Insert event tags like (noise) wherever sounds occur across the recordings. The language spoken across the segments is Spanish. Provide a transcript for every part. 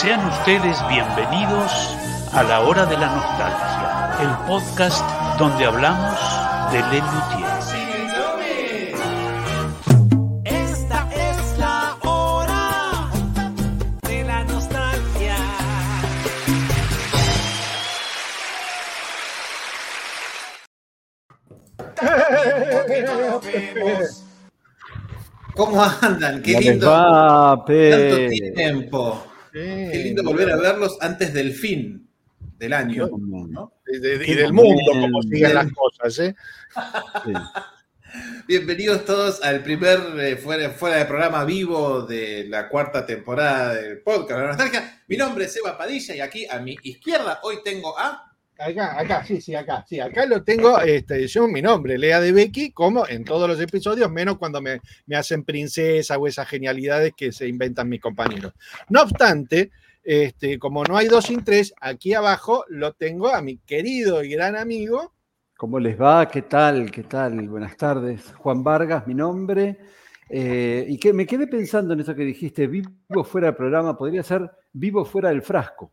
Sean ustedes bienvenidos a la hora de la nostalgia, el podcast donde hablamos de Le Luthier. Esta es la hora de la nostalgia. ¿Cómo andan? Qué ¿Cómo les lindo. Tanto tiempo. Qué lindo volver a verlos antes del fin del año. ¿no? y, de- y Qué del mundo, como siguen las cosas, ¿eh? Sí. (laughs) Bienvenidos todos al primer eh, fuera, fuera de programa vivo de la cuarta temporada del podcast de la nostalgia. Mi nombre es Eva Padilla y aquí a mi izquierda hoy tengo a. Acá, sí, sí, acá, sí, acá lo tengo, este, yo mi nombre, Lea de Becky, como en todos los episodios, menos cuando me, me hacen princesa o esas genialidades que se inventan mis compañeros. No obstante, este, como no hay dos sin tres, aquí abajo lo tengo a mi querido y gran amigo. ¿Cómo les va? ¿Qué tal? ¿Qué tal? Buenas tardes. Juan Vargas, mi nombre. Eh, y que me quedé pensando en eso que dijiste, vivo fuera del programa, podría ser vivo fuera del frasco.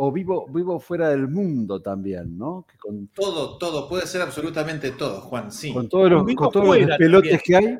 O vivo, vivo fuera del mundo también, ¿no? Que con, Todo, todo, puede ser absolutamente todo, Juan, sí. con todos los, Vivo con todos los fuera pelotes también. que hay,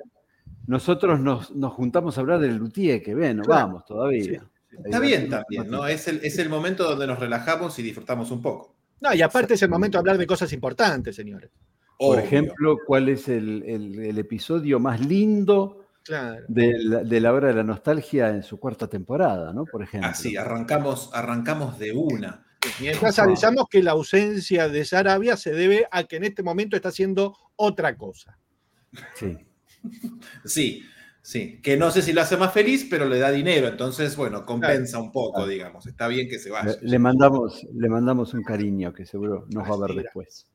nosotros nos, nos juntamos a hablar del luthier, que bueno, Claro. vamos todavía. Está bien también, ¿no? Es el, es el momento donde nos relajamos y disfrutamos un poco. No, y aparte es el momento de hablar de cosas importantes, señores. Por Obvio. ejemplo, ¿cuál es el, el- el episodio más lindo Claro. de la, de la hora de la nostalgia en su cuarta temporada, ¿no? Por ejemplo. Así, arrancamos, arrancamos de una. Mientras avisamos que la ausencia de Sarabia se debe a que en este momento está haciendo otra cosa. Sí. Sí, sí. Que no sé si lo hace más feliz, pero le da dinero. Entonces, bueno, compensa un poco, digamos. Está bien que se vaya. Le, le mandamos, le mandamos un cariño que seguro nos va a ver después.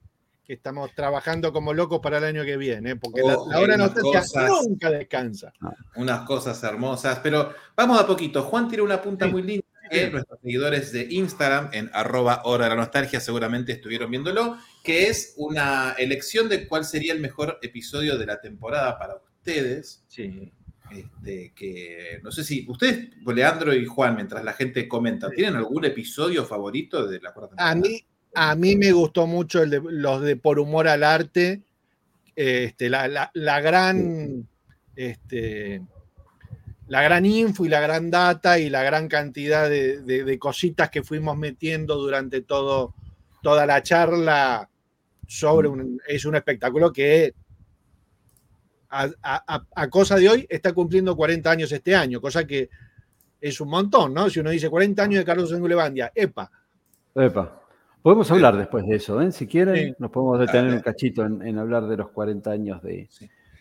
Que estamos trabajando como locos para el año que viene, ¿eh? porque Oh, la, la hora nostalgia cosas. nunca descansa. Unas cosas hermosas. Pero vamos a poquito. Juan tiene una punta Sí. muy linda. Que nuestros seguidores de Instagram, en arroba hora de la nostalgia, seguramente estuvieron viéndolo, que es una elección de cuál sería el mejor episodio de la temporada para ustedes. Sí. Este, que no sé si ustedes, Leandro y Juan, mientras la gente comenta, ¿tienen algún episodio favorito de la cuarta temporada? A mí, a mí me gustó mucho el de, los de Por Humor al Arte, este, la, la- la gran, este, la gran info y la gran data y la gran cantidad de, de- de cositas que fuimos metiendo durante todo, toda la charla sobre un, es un espectáculo que a, a- a- a cosa de hoy está cumpliendo 40 años este año, cosa que es un montón, ¿no? Si uno dice 40 años de Carlos Engulevandia, epa, Epa. Podemos hablar después de eso, ¿eh? Si quieren, Sí. nos podemos detener un cachito en, en hablar de los 40 años de.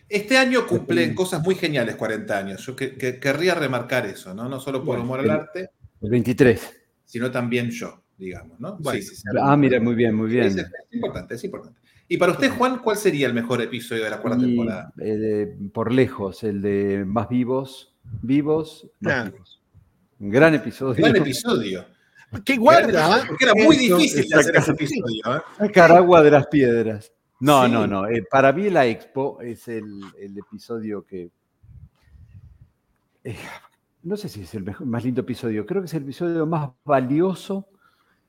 Este año cumplen cosas muy geniales 40 años. Yo que- que- querría remarcar eso, ¿no? No solo por Bueno, humor al arte, El 23. sino también yo, digamos, ¿no? Bueno, sí, sí, sí. Ah, mira, muy bien, muy bien. es importante, es importante. Y para usted, Juan, ¿cuál sería el mejor episodio de la cuarta Y, temporada? eh, por lejos, el de Más Vivos, Vivos, Más. Vivos. Un gran episodio. Gran episodio. ¡Qué guarda! Porque era muy Eso, difícil de hacer ese episodio. ¿eh? Sacar agua de las piedras. No, Sí. no, no. eh, para mí la expo es el, el episodio que... eh, no sé si es el mejor- más lindo episodio. Creo que es el episodio más valioso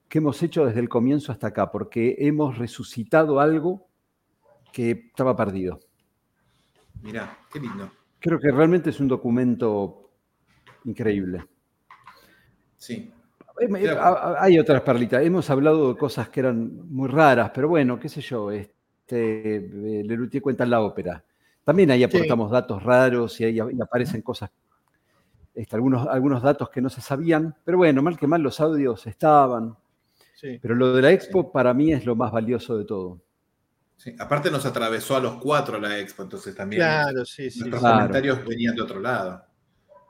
que hemos hecho desde el comienzo hasta acá, porque hemos resucitado algo que estaba perdido. Mirá, qué lindo. Creo que realmente es un documento increíble. Sí. Eh, Hay otras perlitas. Hemos hablado de cosas que eran muy raras, pero bueno, qué sé yo. Este, eh, Lelutier cuenta en la ópera. También ahí aportamos datos raros y ahí aparecen cosas, este, algunos, algunos datos que no se sabían. Pero bueno, mal que mal los audios estaban. Sí. Pero lo de la expo para mí es lo más valioso de todo. sí. Aparte nos atravesó a los cuatro la expo, entonces también Claro, sí, sí. nuestros Claro. comentarios venían de otro lado.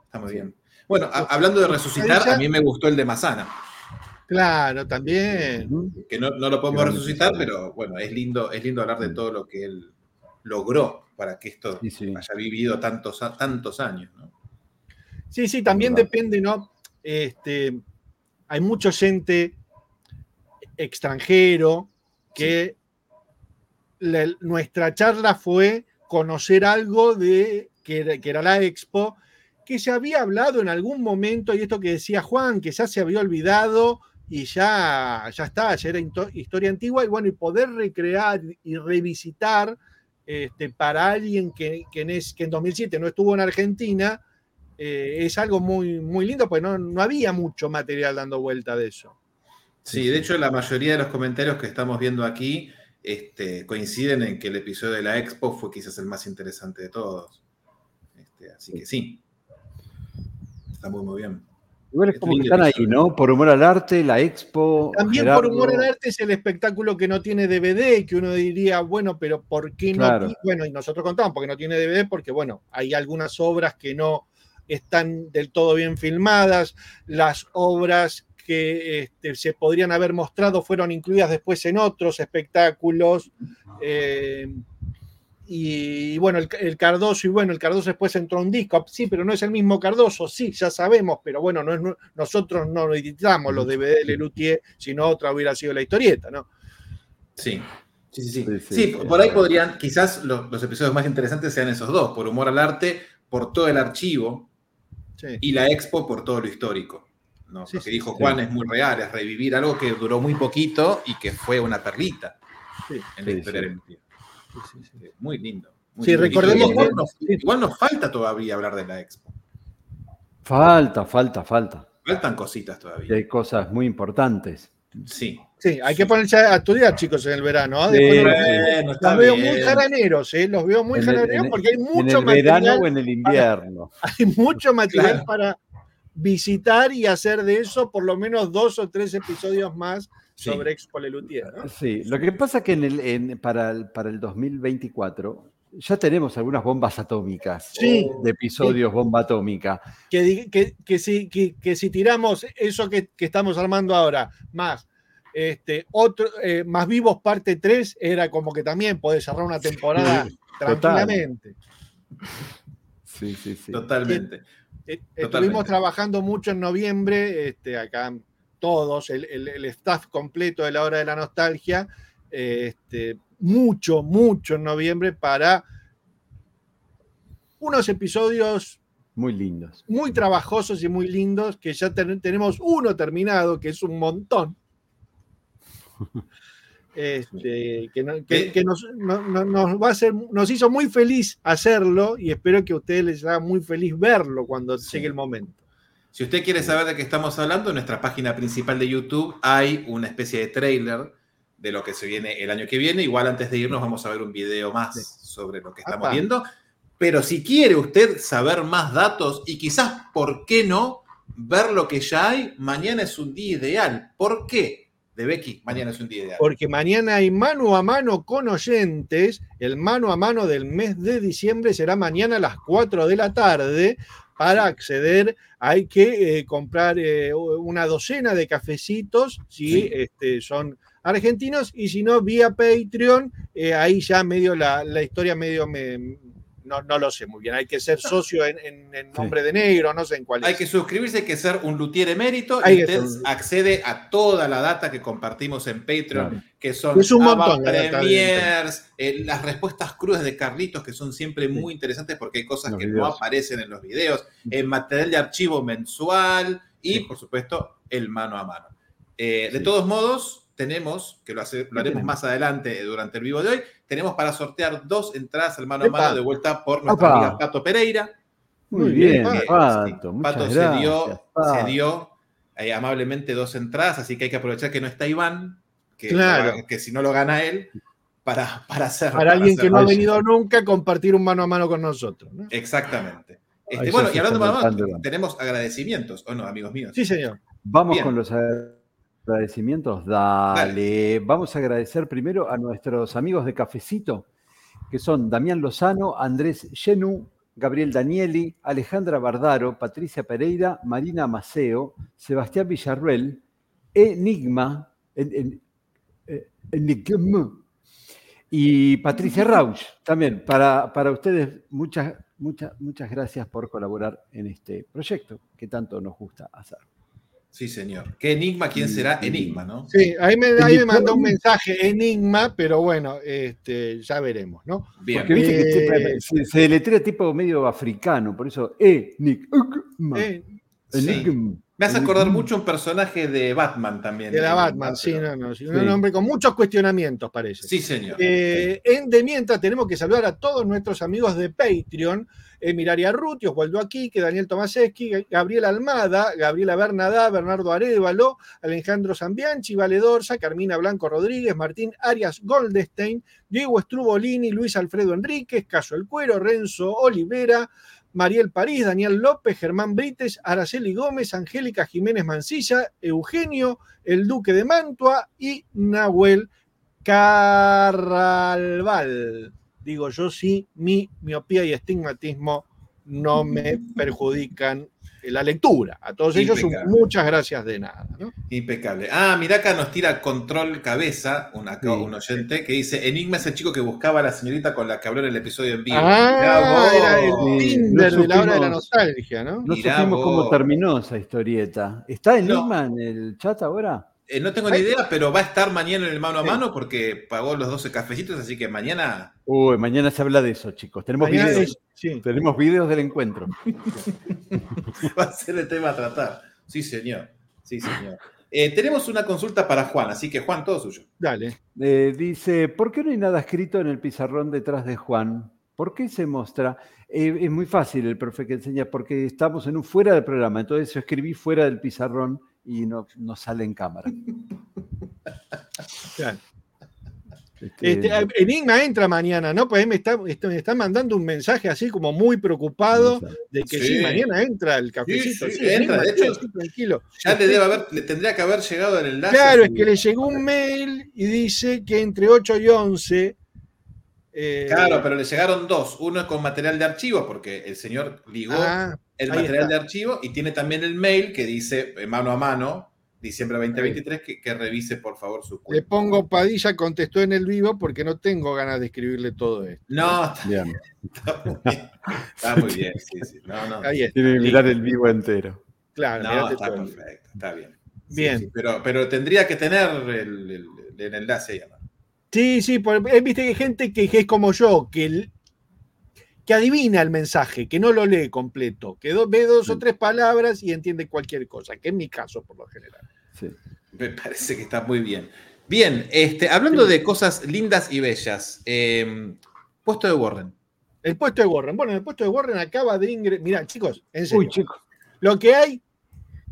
Está muy bien. Bueno, a- hablando de resucitar, a mí me gustó el de Mazana. Claro, también. Que no, no lo podemos resucitar, pero bueno, es lindo, es lindo hablar de todo lo que él logró para que esto Sí, sí. haya vivido tantos, tantos años. ¿no? Sí, sí, también Verdad. depende, ¿no? Este, hay mucha gente extranjero que la- nuestra charla fue conocer algo de que era la expo que se había hablado en algún momento, y esto que decía Juan, que ya se había olvidado y ya, ya está, ya era historia antigua, y bueno, y poder recrear y revisitar este, para alguien que, que en, es- que en 2007 no estuvo en Argentina, eh, es algo muy, muy lindo, pues no, no había mucho material dando vuelta de eso. Sí, de hecho la mayoría de los comentarios que estamos viendo aquí este, coinciden en que el episodio de la Expo fue quizás el más interesante de todos. Este, así que sí. Está muy, muy bien. Igual es como que están ahí. ¿no? Por humor al arte, la expo. También por humor al arte es el espectáculo que no tiene DVD, que uno diría, bueno, pero ¿por qué no? Claro. Bueno, y nosotros contamos porque no tiene DVD, porque bueno, hay algunas obras que no están del todo bien filmadas, las obras que este, se podrían haber mostrado fueron incluidas después en otros espectáculos. eh, y bueno, el, el Cardoso, y bueno, el Cardoso después entró un disco, sí, pero no es el mismo Cardoso, sí, ya sabemos, pero bueno, no es, nu- nosotros no editamos los DVD de Lelutier, sino otra hubiera sido la historieta, ¿no? Sí. Sí, sí, sí. Sí, Sí, sí, sí. por ahí podrían, quizás los, los episodios más interesantes sean esos dos, por humor al arte, por todo el archivo, Sí. y la Expo por todo lo histórico. ¿no? Sí, lo que dijo sí. Juan es muy real, es revivir algo que duró muy poquito y que fue una perlita Sí. en la Sí, historia sí. Lelutier. Muy lindo. muy Sí, lindo. recordemos igual, nos, igual nos falta todavía hablar de la Expo. Falta, falta, falta. Faltan cositas Y todavía. hay cosas muy importantes. Sí. Sí, hay que ponerse a estudiar, chicos, en el verano. Sí, Después los- Bueno, está los veo muy jaraneros, ¿eh? Los veo muy En el- jaraneros en- porque hay ¿En mucho el verano material, o en el invierno? (laughs) hay mucho material Claro. para visitar y hacer de eso por lo menos dos o tres episodios más Sí. sobre Expo Lelutier, ¿no? Sí, lo que pasa es que en el, en- para, el, para el 2024 ya tenemos algunas bombas atómicas Sí. de episodios bomba atómica. que, que, que si, que, que si tiramos eso que, que estamos armando ahora, más este, otro, eh, más vivos parte 3, era como que también podés cerrar una temporada tranquilamente. Sí, sí, sí. Totalmente. Eh, Totalmente. Estuvimos trabajando mucho en noviembre, este, acá todos, el, el- el staff completo de la hora de la nostalgia, eh, este, mucho, mucho en noviembre para unos episodios Muy lindos. muy trabajosos y muy lindos, que ya ten- tenemos uno terminado, que es un montón. (laughs) Este, que no- que- Eh. que nos, no- no- nos va a hacer, nos hizo muy feliz hacerlo y espero que a ustedes les haga muy feliz verlo cuando Sí. llegue el momento. Si usted quiere saber de qué estamos hablando, en nuestra página principal de YouTube hay una especie de trailer de lo que se viene el año que viene. Igual antes de irnos vamos a ver un video más sobre lo que estamos Apa. viendo. Pero si quiere usted saber más datos y quizás, ¿por qué no? Ver lo que ya hay, mañana es un día ideal. ¿Por qué? De Becky, mañana es un día ideal. Porque mañana hay mano a mano con oyentes. El mano a mano del mes de diciembre será mañana a las 4 de la tarde. Para acceder hay que eh, comprar eh, una docena de cafecitos si Sí. este, son argentinos y si no, vía Patreon, eh, ahí ya medio la, la historia medio me, no, no lo sé muy bien. Hay que ser (laughs) socio en, en- en nombre de negro, no sé en cuál es. Hay que suscribirse, hay que ser un luthier emérito Hay y que usted ser- accede a toda la data que compartimos en Patreon, Claro. que son Es un montón premiers, eh, las respuestas crudas de Carlitos, que son siempre muy interesantes porque hay cosas Los que no aparecen en los videos, el material de archivo mensual y, Sí. por supuesto, el mano a mano. Eh, De todos modos, tenemos, que lo, hace- lo haremos tenemos? más adelante eh, durante el vivo de hoy, tenemos para sortear dos entradas al mano a mano de vuelta por nuestra Opa. amiga Pato Pereira. Muy Muy bien, que, Pato. sí, Pato gracias. se dio, Pato. se dio eh, amablemente dos entradas, así que hay que aprovechar que no está Iván, que, Claro. que si no lo gana él, para, para hacer. Para alguien que no ha venido nunca, compartir un mano a mano con nosotros. ¿no? Exactamente. Este, bueno, y hablando de mano a mano, tenemos agradecimientos, ¿o no, amigos míos? Sí, señor. Vamos Bien. con los agradecimientos. Dale. Vamos a agradecer primero a nuestros amigos de Cafecito, que son Damián Lozano, Andrés Yenú, Gabriel Danieli, Alejandra Bardaro, Patricia Pereira, Marina Maceo, Sebastián Villarruel, Enigma, en- en- eh, Enigma, y Patricia Rauch. También para, para ustedes, muchas, muchas, muchas gracias por colaborar en este proyecto que tanto nos gusta hacer. Sí, señor. ¿Qué enigma? ¿Quién será Enigma, no? Sí, ahí me, ahí me mandó un mensaje enigma, pero bueno, este, ya veremos, ¿no? Bien. Porque viste que Eh, se, se deletrea tipo medio africano, por eso E, Nick, Eh, Enigma. Me hace acordar mucho un personaje de Batman también. de la Batman, sí, no, no, sí, Sí. un hombre con muchos cuestionamientos, parece. Sí, señor. Eh, en de mientras tenemos que saludar a todos nuestros amigos de Patreon, Emiraria Ruti, Osvaldo Aquique, Daniel Tomaseski, Gabriela Almada, Gabriela Bernadá, Bernardo Arevalo, Alejandro Zambianchi, Vale Dorsa, Carmina Blanco Rodríguez, Martín Arias Goldestein, Diego Strubolini, Luis Alfredo Enríquez, Caso El Cuero, Renzo Olivera, Mariel París, Daniel López, Germán Brites, Araceli Gómez, Angélica Jiménez Mancilla, Eugenio, el Duque de Mantua y Nahuel Carralval. Digo yo sí, mi miopía y estigmatismo no me perjudican la lectura. A todos ellos, muchas gracias de nada. ¿no? Impecable. Ah, mira acá nos tira control cabeza, un, acá, Sí. un oyente, que dice: Enigma es el chico que buscaba a la señorita con la que habló en el episodio en vivo. Ah, Mirá vos. era el Sí, Tinder no de la hora de la supimos- nostalgia, ¿no? No supimos cómo terminó esa historieta. ¿Está No. Enigma en el chat ahora? Eh, no tengo ni idea, pero va a estar mañana en el mano a Sí. mano porque pagó los 12 cafecitos, así que mañana Uy, mañana se habla de eso, chicos. Tenemos Mañana videos. es- sí. Tenemos videos del encuentro. (laughs) va a ser el tema a tratar. Sí, señor. Sí, señor. Eh, tenemos una consulta para Juan, así que Juan, todo suyo. Dale. Eh, dice, ¿por qué no hay nada escrito en el pizarrón detrás de Juan? ¿Por qué se muestra? Eh, es muy fácil el profe que enseña, porque estamos en un fuera del programa, entonces yo escribí fuera del pizarrón y no, no sale en cámara. (laughs) Claro. Este, Este, eh, Enigma entra mañana, ¿no? Pues ahí me está, esto- me está mandando un mensaje así como muy preocupado de que sí, Sí. mañana entra el cafecito. Sí, sí, Sí, entra, Enigma, de hecho, sí, tranquilo. Ya le debe haber, le tendría que haber llegado el enlace. Claro, es que le llegó un mail y dice que entre 8 y 11. Eh, Claro, pero le llegaron dos. Uno es con material de archivo, porque el señor ligó ah, el material está. de archivo y tiene también el mail que dice eh, mano a mano, diciembre 2023, que, que revise por favor su le cuenta. pongo Padilla contestó en el vivo porque no tengo ganas de escribirle todo esto. No, está, bien. está muy bien. Está muy bien, sí, sí. No, no. Ahí está. Tiene que mirar el vivo entero. Claro, No, está perfecto, está bien. Bien. sí, pero, pero tendría que tener el, el- el enlace ahí. Sí, sí, por- eh, viste que hay gente que, es como yo, que, el- que adivina el mensaje, que no lo lee completo, que do- ve dos o tres palabras y entiende cualquier cosa, que es mi caso por lo general. Sí. Me parece que está muy bien. Bien, este, hablando de cosas lindas y bellas, eh, puesto de Warren. El puesto de Warren. Bueno, el puesto de Warren acaba de ingresar. Mirá, chicos, en serio. Uy, chicos. Lo que hay,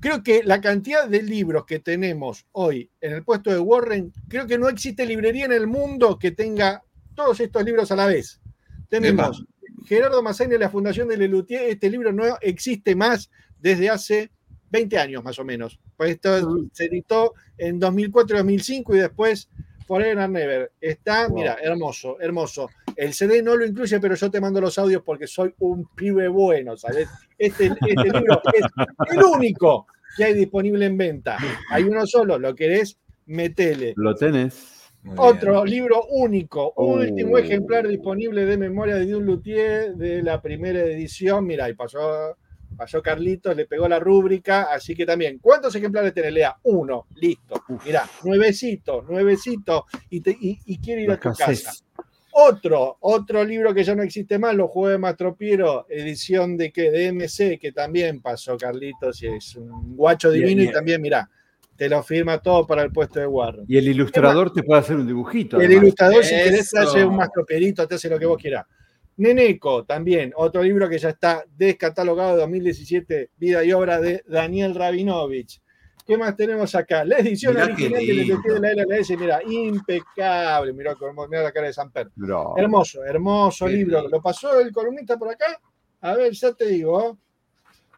creo que la cantidad de libros que tenemos hoy en el puesto de Warren, creo que no existe librería en el mundo que tenga todos estos libros a la vez. Tenemos Gerardo Mazzani, La Fundación de Lelutier. Este libro no existe más desde hace 20 años más o menos. Pues esto se editó en 2004-2005 y después Forever and Never. Está, Wow. mira, hermoso, hermoso. El CD no lo incluye, pero yo te mando los audios porque soy un pibe bueno, ¿sabes? Este, este libro es el único que hay disponible en venta. Hay uno solo, lo querés, metele. Lo tenés. Muy Otro libro único, Oh. último ejemplar disponible de memoria de un luthier de la primera edición. Mira, y pasó, pasó Carlitos, le pegó la rúbrica, así que también. ¿Cuántos ejemplares tenés, Lea? Uno, listo. Mira, nuevecito, nuevecito, y, te- y, y quiere ir La a tu casa. Otro, otro libro que ya no existe más, Los Juegos de Mastropiero, edición de que de MC, que también pasó Carlitos, y es un guacho Bien, divino, bien. y también, mira, te lo firma todo para el puesto de Warren. Y el ilustrador te puede hacer un dibujito. El además. ilustrador, si querés, te hace un mastroperito, te hace lo que vos quieras. Neneco, también, otro libro que ya está descatalogado de 2017, Vida y Obra de Daniel Rabinovich. ¿Qué más tenemos acá? La edición Mirá original detective de la LLS, mira, impecable, mirá, mirá la cara de Samper. No. Hermoso, hermoso Qué libro. lindo. ¿Lo pasó el columnista por acá? A ver, ya te digo.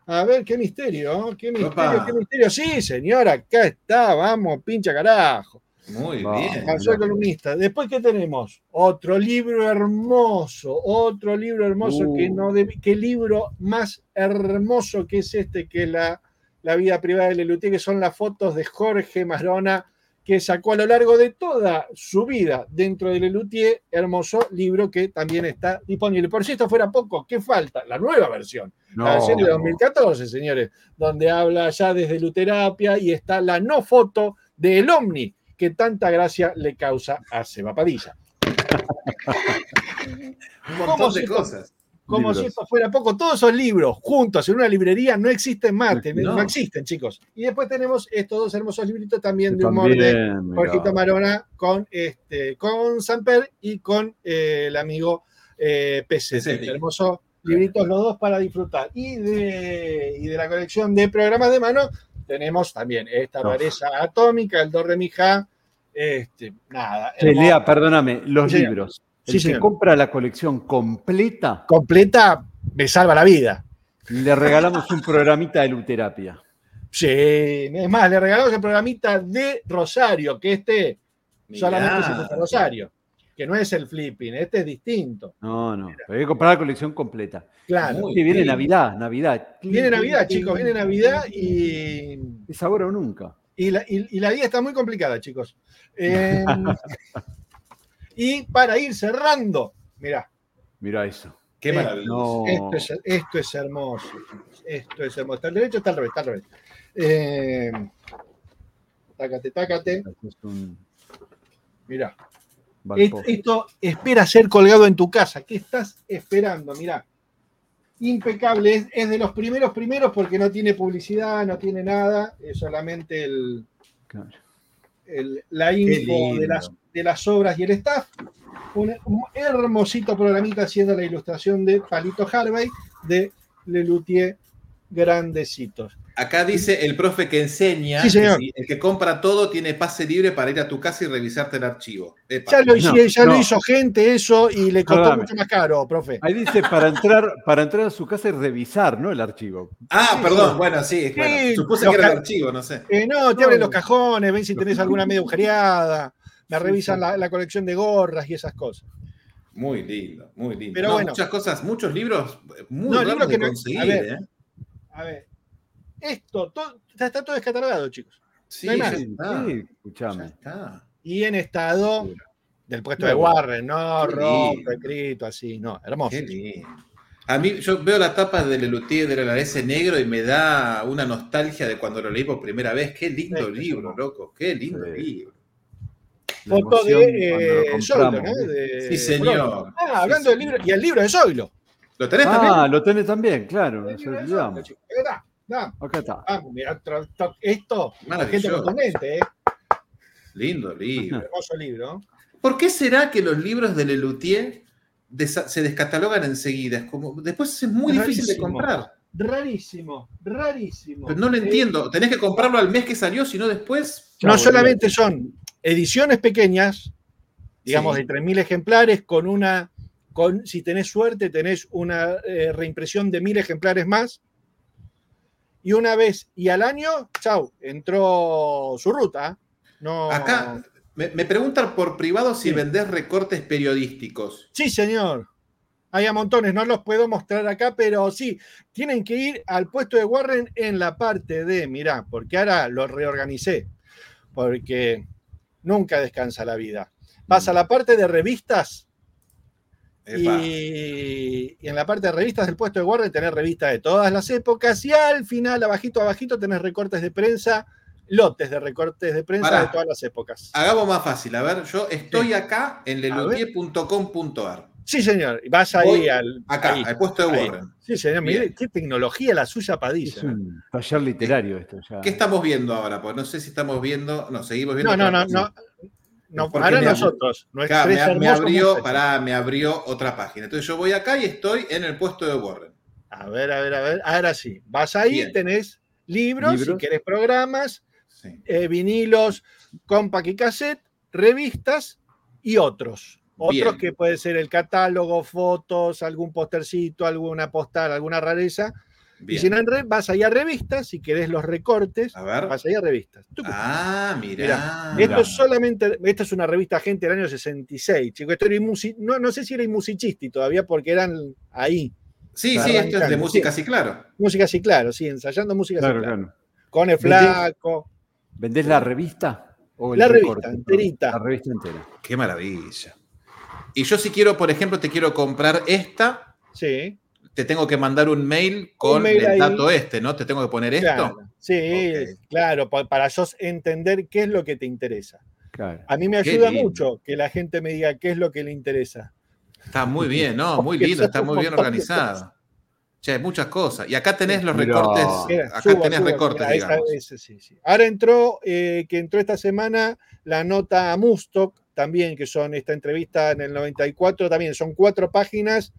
A ver, qué misterio, qué misterio, Opa. qué misterio. Sí, señora, acá está, vamos, pincha carajo. Muy No. bien. Pasó el columnista. Después, ¿qué tenemos? Otro libro hermoso, otro libro hermoso Uh. que no debe- qué libro más hermoso que es este, que la, la vida privada de Lelutier, que son las fotos de Jorge Marona que sacó a lo largo de toda su vida dentro de Lelutier, hermoso libro que también está disponible. Por si esto fuera poco, ¿qué falta? La nueva versión, la versión de 2014, señores, donde habla ya desde Luterapia y está la no foto del Omni, que tanta gracia le causa a Seba Padilla. (laughs) Un montón ¿Cómo de cosas. Como Libros. si esto fuera poco, todos esos libros juntos en una librería no existen más, no. No. existen, chicos. Y después tenemos estos dos hermosos libritos también de humor de. Jorgito Marona con, este, con Samper y con eh, el amigo eh, PC. Hermosos libritos los dos para disfrutar. Y de, y de la colección de programas de mano tenemos también esta No. rareza atómica, el Do Re Mi Ja, este, nada. Hermoso. Lea, perdóname, los Sí, libros. Que señor. compra la colección completa, Completa, me salva la vida. le regalamos un programita de luterapia. Sí, es más, le regalamos el programita de Rosario, que este solamente se puso Rosario, que no es el flipping, este es distinto. No, no, pero hay que comprar la colección completa. Claro. Viene. Navidad, Navidad. Viene Navidad, chicos, viene Navidad y, Es ahora o nunca. y la, y- y la vida está muy complicada, chicos. (laughs) Eh, y para ir cerrando, mirá, Mirá eso. Qué maravilloso. No. esto es, esto es hermoso, esto es hermoso. ¿Está al derecho o está al revés? Está al revés. Eh, tácate, tácate, mirá. Esto espera ser colgado en tu casa. ¿Qué estás esperando? Mirá. Impecable. Es, es de los primeros primeros porque no tiene publicidad, no tiene nada. Es solamente el, Claro. el- la info de las, de las obras y el staff. Un, un hermosito programita haciendo la ilustración de Palito Harvey de Lelutier Grandecitos. Acá dice el profe que enseña Sí, señor. que si el que compra todo tiene pase libre para ir a tu casa y revisarte el archivo. Epa. Ya, lo, No, hice- ya lo no. hizo gente eso y le costó Perdóname. mucho más caro, profe. Ahí dice para entrar, para entrar a su casa y revisar, ¿no? El archivo. Ah, Sí, perdón, sí. bueno, sí, bueno, Sí, supuse que era el archivo, no sé. Eh, no, te No. abren los cajones, ven si tenés alguna media agujereada, me Sí, revisan sí. La, la colección de gorras y esas cosas. Muy lindo, muy lindo. Pero No, bueno. Muchas cosas, muchos libros eh, muy No, libros de que no- a ver. ¿eh? A ver, esto todo, está, está todo descatalogado, chicos. Sí, no hay ya más. está. Sí, escuchame. está. Y en estado del puesto de. Warren, no lindo. escrito así, no, hermoso. Qué lindo. A mí, yo veo la tapa de Lelutier de la ese negro y me da una nostalgia de cuando lo leí por primera vez. Qué lindo Sí, libro, loco. Qué lindo Sí. libro. Foto de eh, Zoilo, ¿no? De- Sí, señor. Ah, hablando del libro, y el libro de Zoilo. ¿Lo tenés Ah, también? lo tenés también, claro. El Nos libro de Zoilo, olvidamos. chicos. Acá está, está. Acá está. Vamos, mirá, esto, la gente Maravilloso. contundente, ¿eh? Lindo libro. hermoso libro. ¿Por qué será que los libros de Lelutier se descatalogan enseguida? Es como, después es muy difícil de comprar. Rarísimo, rarísimo. Pero no lo Eh, entiendo. Tenés que comprarlo al mes que salió, sino después. no solamente son ediciones pequeñas, digamos Sí. de 3.000 ejemplares, con una, con, si tenés suerte, tenés una eh, reimpresión de 1.000 ejemplares más. Y una vez y al año, chau, entró su ruta. No, Acá me, me preguntan por privado si Sí. vendés recortes periodísticos. Sí, señor. Hay a montones, no los puedo mostrar acá, pero sí, tienen que ir al puesto de Warren en la parte de, mirá, porque ahora lo reorganicé, porque nunca descansa la vida. Vas a la parte de revistas y, y en la parte de revistas del puesto de Warren tenés revistas de todas las épocas y al final, abajito, abajito, tenés recortes de prensa, lotes de recortes de prensa Pará. de todas las épocas. Hagamos más fácil. A ver, yo estoy Sí. acá en lelutier.com.ar. Sí, señor, y vas ahí Voy al... Acá, ahí. al puesto de ahí. Warren. Sí, señor, mire qué tecnología la suya Padilla. Es un taller literario esto ya. ¿Qué estamos viendo ahora? Pues no sé si estamos viendo. No, seguimos viendo. No, no, no, no. No, me ab- nosotros. Acá, me, abrió, pará, me abrió otra página. Entonces yo voy acá y estoy en el puesto de Warren. A ver, a ver, a ver. Ahora sí. Vas ahí, Bien. tenés libros, Libros. si querés programas, Sí. eh, vinilos, compact y cassette, revistas y otros. Otros Bien. que puede ser el catálogo, fotos, algún postercito, alguna postal, alguna rareza. Y Bien. si no en red, vas ahí a revistas, si querés los recortes, A ver. vas ahí a revistas. Ah, Mirá. Esto es solamente, esta es una revista gente del año 66, chicos. Esto era no, no sé si era Inmusicisti todavía, porque eran ahí. Sí, sí, esto es de música, sí. claro. Música sí, claro, sí, ensayando música sí, Claro, claro. Con el ¿Vendés? flaco. ¿Vendés la revista? o el La recorte? revista, enterita. La revista entera. Qué maravilla. Y yo si quiero, por ejemplo, te quiero comprar esta, Sí, te tengo que mandar un mail con mail el ahí. dato este, ¿no? Te tengo que poner esto. Sí, claro, pa- para yo entender qué es lo que te interesa. Claro. A mí me ayuda mucho que la gente me diga qué es lo que le interesa. Está muy bien, ¿no? (laughs) Muy Porque lindo, está muy bien organizado. Che, muchas cosas. Y acá tenés los recortes. Mira, Acá subo, tenés subo, recortes, mira, esa- digamos. ese sí, sí. Ahora entró, eh, que entró esta semana la nota a Mustock, también, que son esta entrevista en el 94, también son cuatro páginas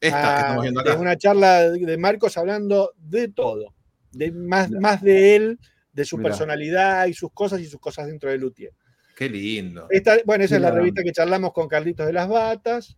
Estas que ah, estamos viendo de acá. una charla de Marcos hablando de todo, de más, Mirá. más de él, de su Mirá. personalidad y sus cosas y sus cosas dentro de Luthier. Qué lindo. Esta, bueno, esa es la revista que charlamos con Carlitos de las Batas.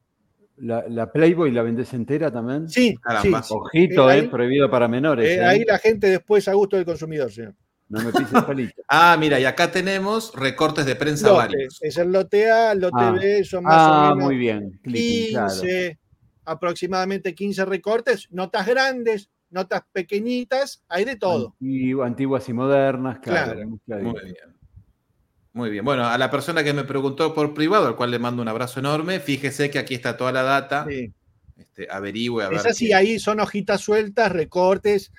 La, la Playboy la vendés entera también. Sí, Caramba. sí. Ojito, Eh, eh, ahí- prohibido para menores. Eh, eh. ahí la gente después a gusto del consumidor, señor. No me pises palito. (laughs) Ah, mira, y acá tenemos recortes de prensa Lote, varios. es el lote A, lote Ah. B, son más Ah, o menos muy bien. Clipping, claro. 15, aproximadamente 15 recortes, notas grandes, notas pequeñitas, hay de todo. Antigu- antiguas y modernas, claro. Muy bien. Muy bien. Bueno, a la persona que me preguntó por privado, al cual le mando un abrazo enorme, fíjese que aquí está toda la data. Sí. Este, averigüe a ver. Es así, qué- ahí son hojitas sueltas, recortes,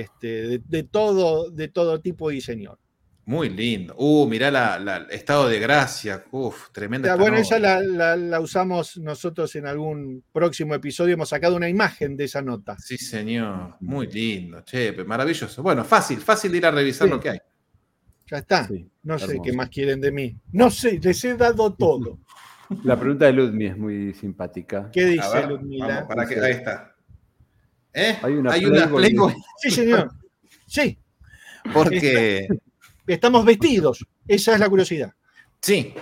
este, de, de todo, de todo tipo y señor. Muy lindo. Uh, mirá la, la- estado de gracia. Uf, tremenda. Ya, bueno, esa la, la- la usamos nosotros en algún próximo episodio, hemos sacado una imagen de esa nota. Sí, señor. Muy lindo. Che, maravilloso. Bueno, fácil, fácil de ir a revisar Sí. lo que hay. Ya está. Sí, no sé hermoso. qué más quieren de mí. No sé, les he dado todo. (laughs) La pregunta de Ludmi es muy simpática. ¿Qué dice ver, Ludmila? vamos, para que, ahí está. ¿Eh? Hay una Hay una Playboy. Sí, señor. Sí, Porque. estamos vestidos. Esa es la curiosidad. Sí,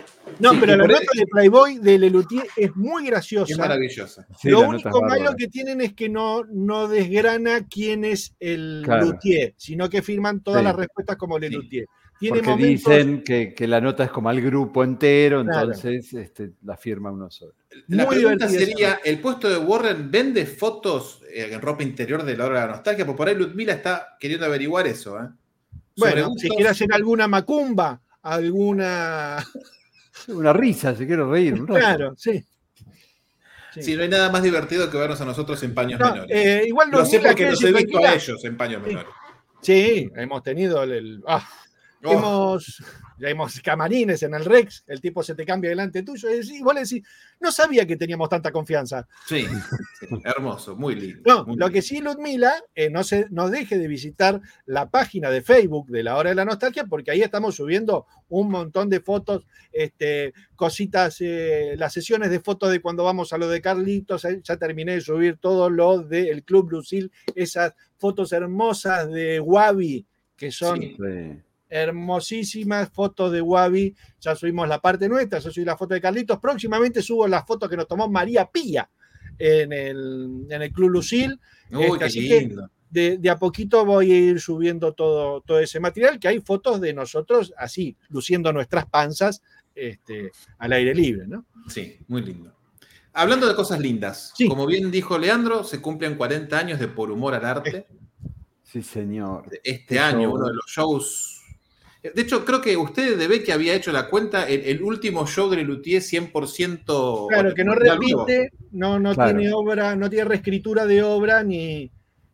No, Sí, pero la nota de Playboy de Lelutier es muy graciosa. es maravillosa. Sí, Lo único malo que tienen es que no, no desgrana quién es el Claro. luthier, sino que firman todas Sí. las respuestas como le Sí. luthier. Tiene Porque momentos. dicen que, que la nota es como al grupo entero, Claro. entonces este, la firma uno solo. La Muy pregunta sería: ¿el puesto de Warren vende fotos eh, en ropa interior de la hora de la nostalgia? Porque por ahí Ludmila está queriendo averiguar eso. ¿eh? Bueno, gustos- si quiere hacer alguna macumba, alguna. (laughs) Una risa, se quiere reír. un rato. Claro, sí. Sí. Sí, no hay nada más divertido que vernos a nosotros en paños No, menores. eh, igual Lo sé porque los he visto a ellos en paños Sí. menores. Sí, hemos tenido el. el- ah, Oh, hemos, ya hemos camarines en el Rex, el tipo se te cambia delante tuyo y, decís- vos le decís, no sabía que teníamos tanta confianza. sí, sí, hermoso, muy lindo. No, muy lo lindo. que sí, Ludmila, eh, no, se, no deje de visitar la página de Facebook de la Hora de la Nostalgia, porque ahí estamos subiendo un montón de fotos, este, cositas, eh, las sesiones de fotos de cuando vamos a lo de Carlitos, ya terminé de subir todo lo del Club Lucil, esas fotos hermosas de Wabi, que son Sí. Sí. Hermosísimas fotos de Wabi. Ya subimos la parte nuestra, yo subí la foto de Carlitos. Próximamente subo las fotos que nos tomó María Pía en el, en el Club Lucil. Uy, este, qué así que- lindo. De, de a poquito voy a ir subiendo todo, todo ese material, que hay fotos de nosotros así, luciendo nuestras panzas este, al aire libre, ¿no? Sí, muy lindo. Hablando de cosas lindas, Sí. como bien dijo Leandro, se cumplen 40 años de Por Humor al Arte. Sí, señor. Este año, uno de los shows. De hecho, creo que usted de que había hecho la cuenta, el, el último show de Lelutier 100%. Claro, que no repite, no, no Claro. tiene obra, no tiene reescritura de obra ni,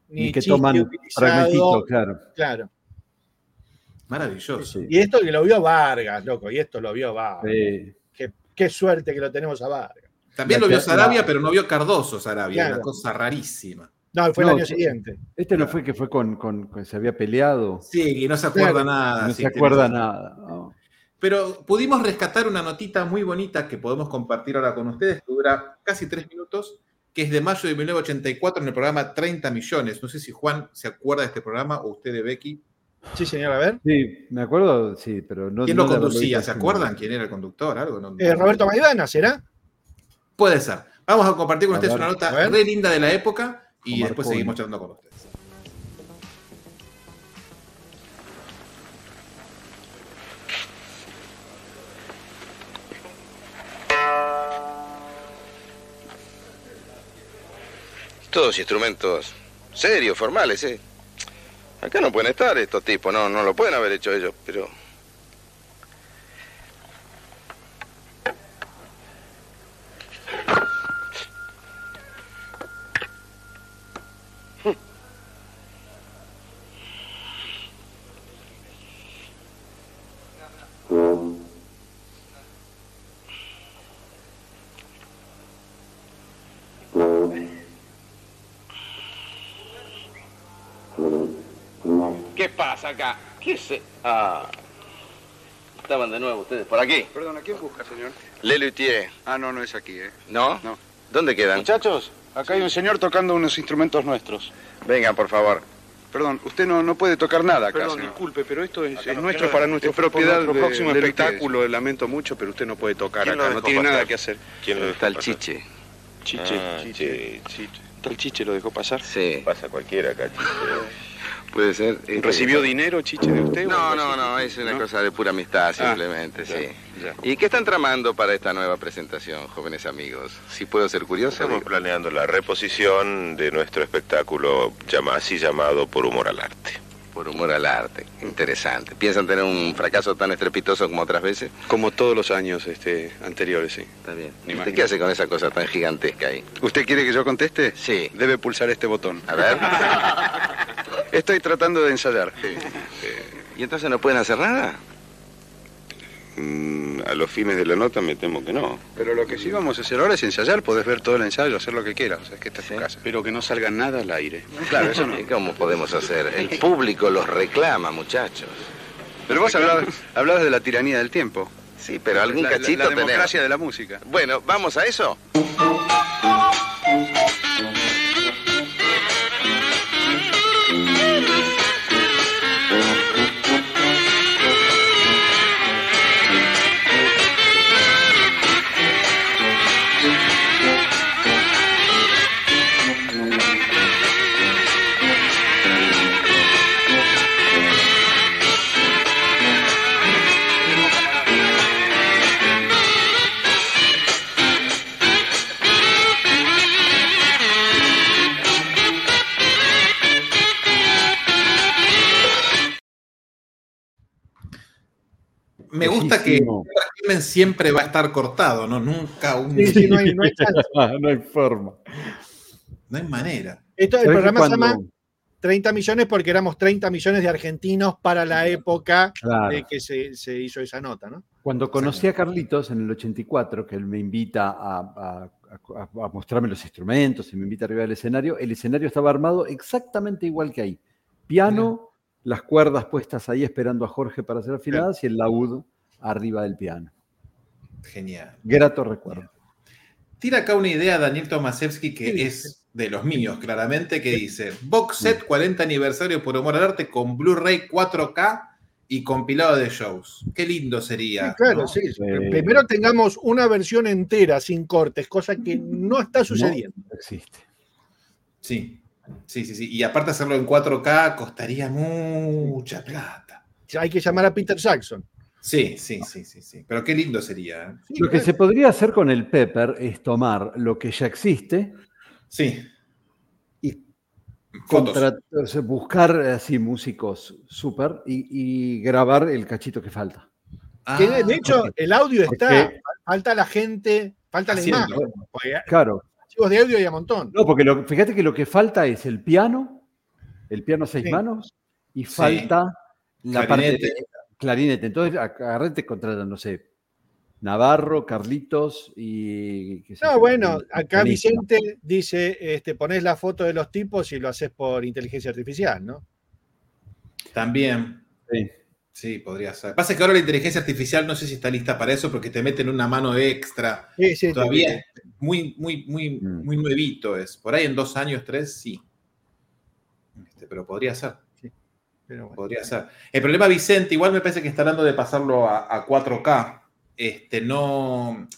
ni, Ni que toman fragmentitos, claro. Claro. Maravilloso. Sí. Y esto que lo vio Vargas, loco, y esto lo vio Vargas. Sí. Qué, qué suerte que lo tenemos a Vargas. También La lo vio Sarabia, la- pero no vio Cardoso Sarabia, Claro. una cosa rarísima. No, fue No, el año siguiente. Este no fue que fue con, con, con- se había peleado. Sí, y no se acuerda Claro. nada. no se acuerda nada. ¿no? Pero pudimos rescatar una notita muy bonita que podemos compartir ahora con ustedes, que dura casi tres minutos, que es de mayo de 1984 en el programa 30 millones. No sé si Juan se acuerda de este programa o usted de Becky. Sí, señor, a ver. Sí, me acuerdo, sí, pero no. ¿Quién no lo conducía? ¿Se acuerdan quién era el conductor? Algo, no- Eh, Roberto Maidana, ¿será? Puede ser. Vamos a compartir con A ustedes ver, una nota re linda de la época y después seguimos charlando con ustedes. Todos instrumentos serios, formales, ¿eh? Acá no pueden estar estos tipos, no, no lo pueden haber hecho ellos, pero... pasa acá? ¿Qué se...? Ah. Estaban de nuevo ustedes por aquí. Perdón, ¿a quién busca, señor? Le Luthier. Ah, no, no es aquí, ¿eh? ¿No? No. ¿Dónde quedan? Muchachos, acá hay un señor tocando unos instrumentos nuestros. Vengan, por favor. Perdón, usted no, no puede tocar nada acá, Perdón, señor. disculpe, pero esto es, es nuestro para nuestro, es propiedad nuestro próximo de espectáculo. Lamento mucho, pero usted no puede tocar ¿Quién lo acá. No tiene nada que hacer. ¿Quién lo está el chiche? Chiche, Ah, chiche, chiche. ¿Tal chiche lo dejó pasar? Sí. Pasa cualquiera acá, (laughs) Puede ser. este- ¿Recibió dinero chiche de usted? No, no, no, es una ¿No? cosa de pura amistad Ah, simplemente, ya, sí. ya. ¿Y qué están tramando para esta nueva presentación, jóvenes amigos? Si puedo ser curioso. Estamos digo. planeando la reposición de nuestro espectáculo así llamado Por Humor al Arte. Por humor al arte. Interesante. ¿Piensan tener un fracaso tan estrepitoso como otras veces? Como todos los años este, anteriores, sí. Está bien. Ni ¿Usted más ni qué hace con esa cosa tan gigantesca ahí? ¿Usted quiere que yo conteste? Sí. Debe pulsar este botón. A ver. (laughs) Estoy tratando de ensayar. ¿Y entonces no pueden hacer nada? Mm, a los fines de la nota me temo que no. Pero lo que sí vamos a hacer ahora es ensayar. Podés ver todo el ensayo, hacer lo que quieras. O sea, es que esta es Sí. tu casa. Pero que no salga nada al aire. Claro, eso no. ¿Y (laughs) cómo podemos hacer? El público los reclama, muchachos. Pero vos hablabas, hablabas de la tiranía del tiempo. Sí, pero algún la, la- cachito la tenemos. democracia de la música. Bueno, ¿vamos a eso? Que el régimen siempre va a estar cortado, ¿no? Nunca un... Sí, sí, no hay, no hay chance. (laughs) No hay forma. No hay manera. Esto, el ¿Sabés que programa se cuando- llama 30 millones porque éramos 30 millones de argentinos para la época Claro. de que se, se hizo esa nota, ¿no? Cuando conocí a Carlitos en el 84, que él me invita a, a- a- a mostrarme los instrumentos y me invita arriba del escenario, el escenario estaba armado exactamente igual que ahí. Piano, las cuerdas puestas ahí esperando a Jorge para hacer afinadas y el laúd arriba del piano. Genial. Grato recuerdo. Tira acá una idea Daniel Tomasevsky que es de los míos, claramente, que dice Box set 40 aniversario por humor al arte con Blu-ray 4K y compilado de shows. Qué lindo sería. Sí, claro, ¿no? sí. Sí. Primero tengamos una versión entera, sin cortes, cosa que no está sucediendo. No existe. Sí, sí, sí, sí. Y aparte hacerlo en 4K costaría mucha plata. Hay que llamar a Peter Jackson. Sí, sí, sí, sí, sí. Pero qué lindo sería. ¿eh? Sí, Lo que se podría hacer con el Pepper es tomar lo que ya existe Sí. y contra- buscar así músicos súper y, y grabar el cachito que falta. Que de, de Ah, hecho, el audio Porque- está, falta la gente, falta la Haciendo. imagen. Porque Claro. archivos de audio hay un montón. No, porque lo- fíjate que lo que falta es el piano, el piano a seis Sí. manos, y Sí. falta la parte Clarinete. de clarinete. Entonces, agarrate contratan, no sé, Navarro, Carlitos y. qué No, bueno, acá. Vicente dice, este, ponés la foto de los tipos y lo haces por inteligencia artificial, ¿no? También. Sí. Sí, podría ser. Pasa que ahora la inteligencia artificial no sé si está lista para eso porque te meten una mano extra. Sí, sí, Todavía es muy, muy, muy, Mm. muy nuevito es. Por ahí en dos años, tres, sí. Este, pero podría ser. Pero bueno. Podría ser. El problema, Vicente, igual me parece que está hablando de pasarlo a, a 4K. Este, no,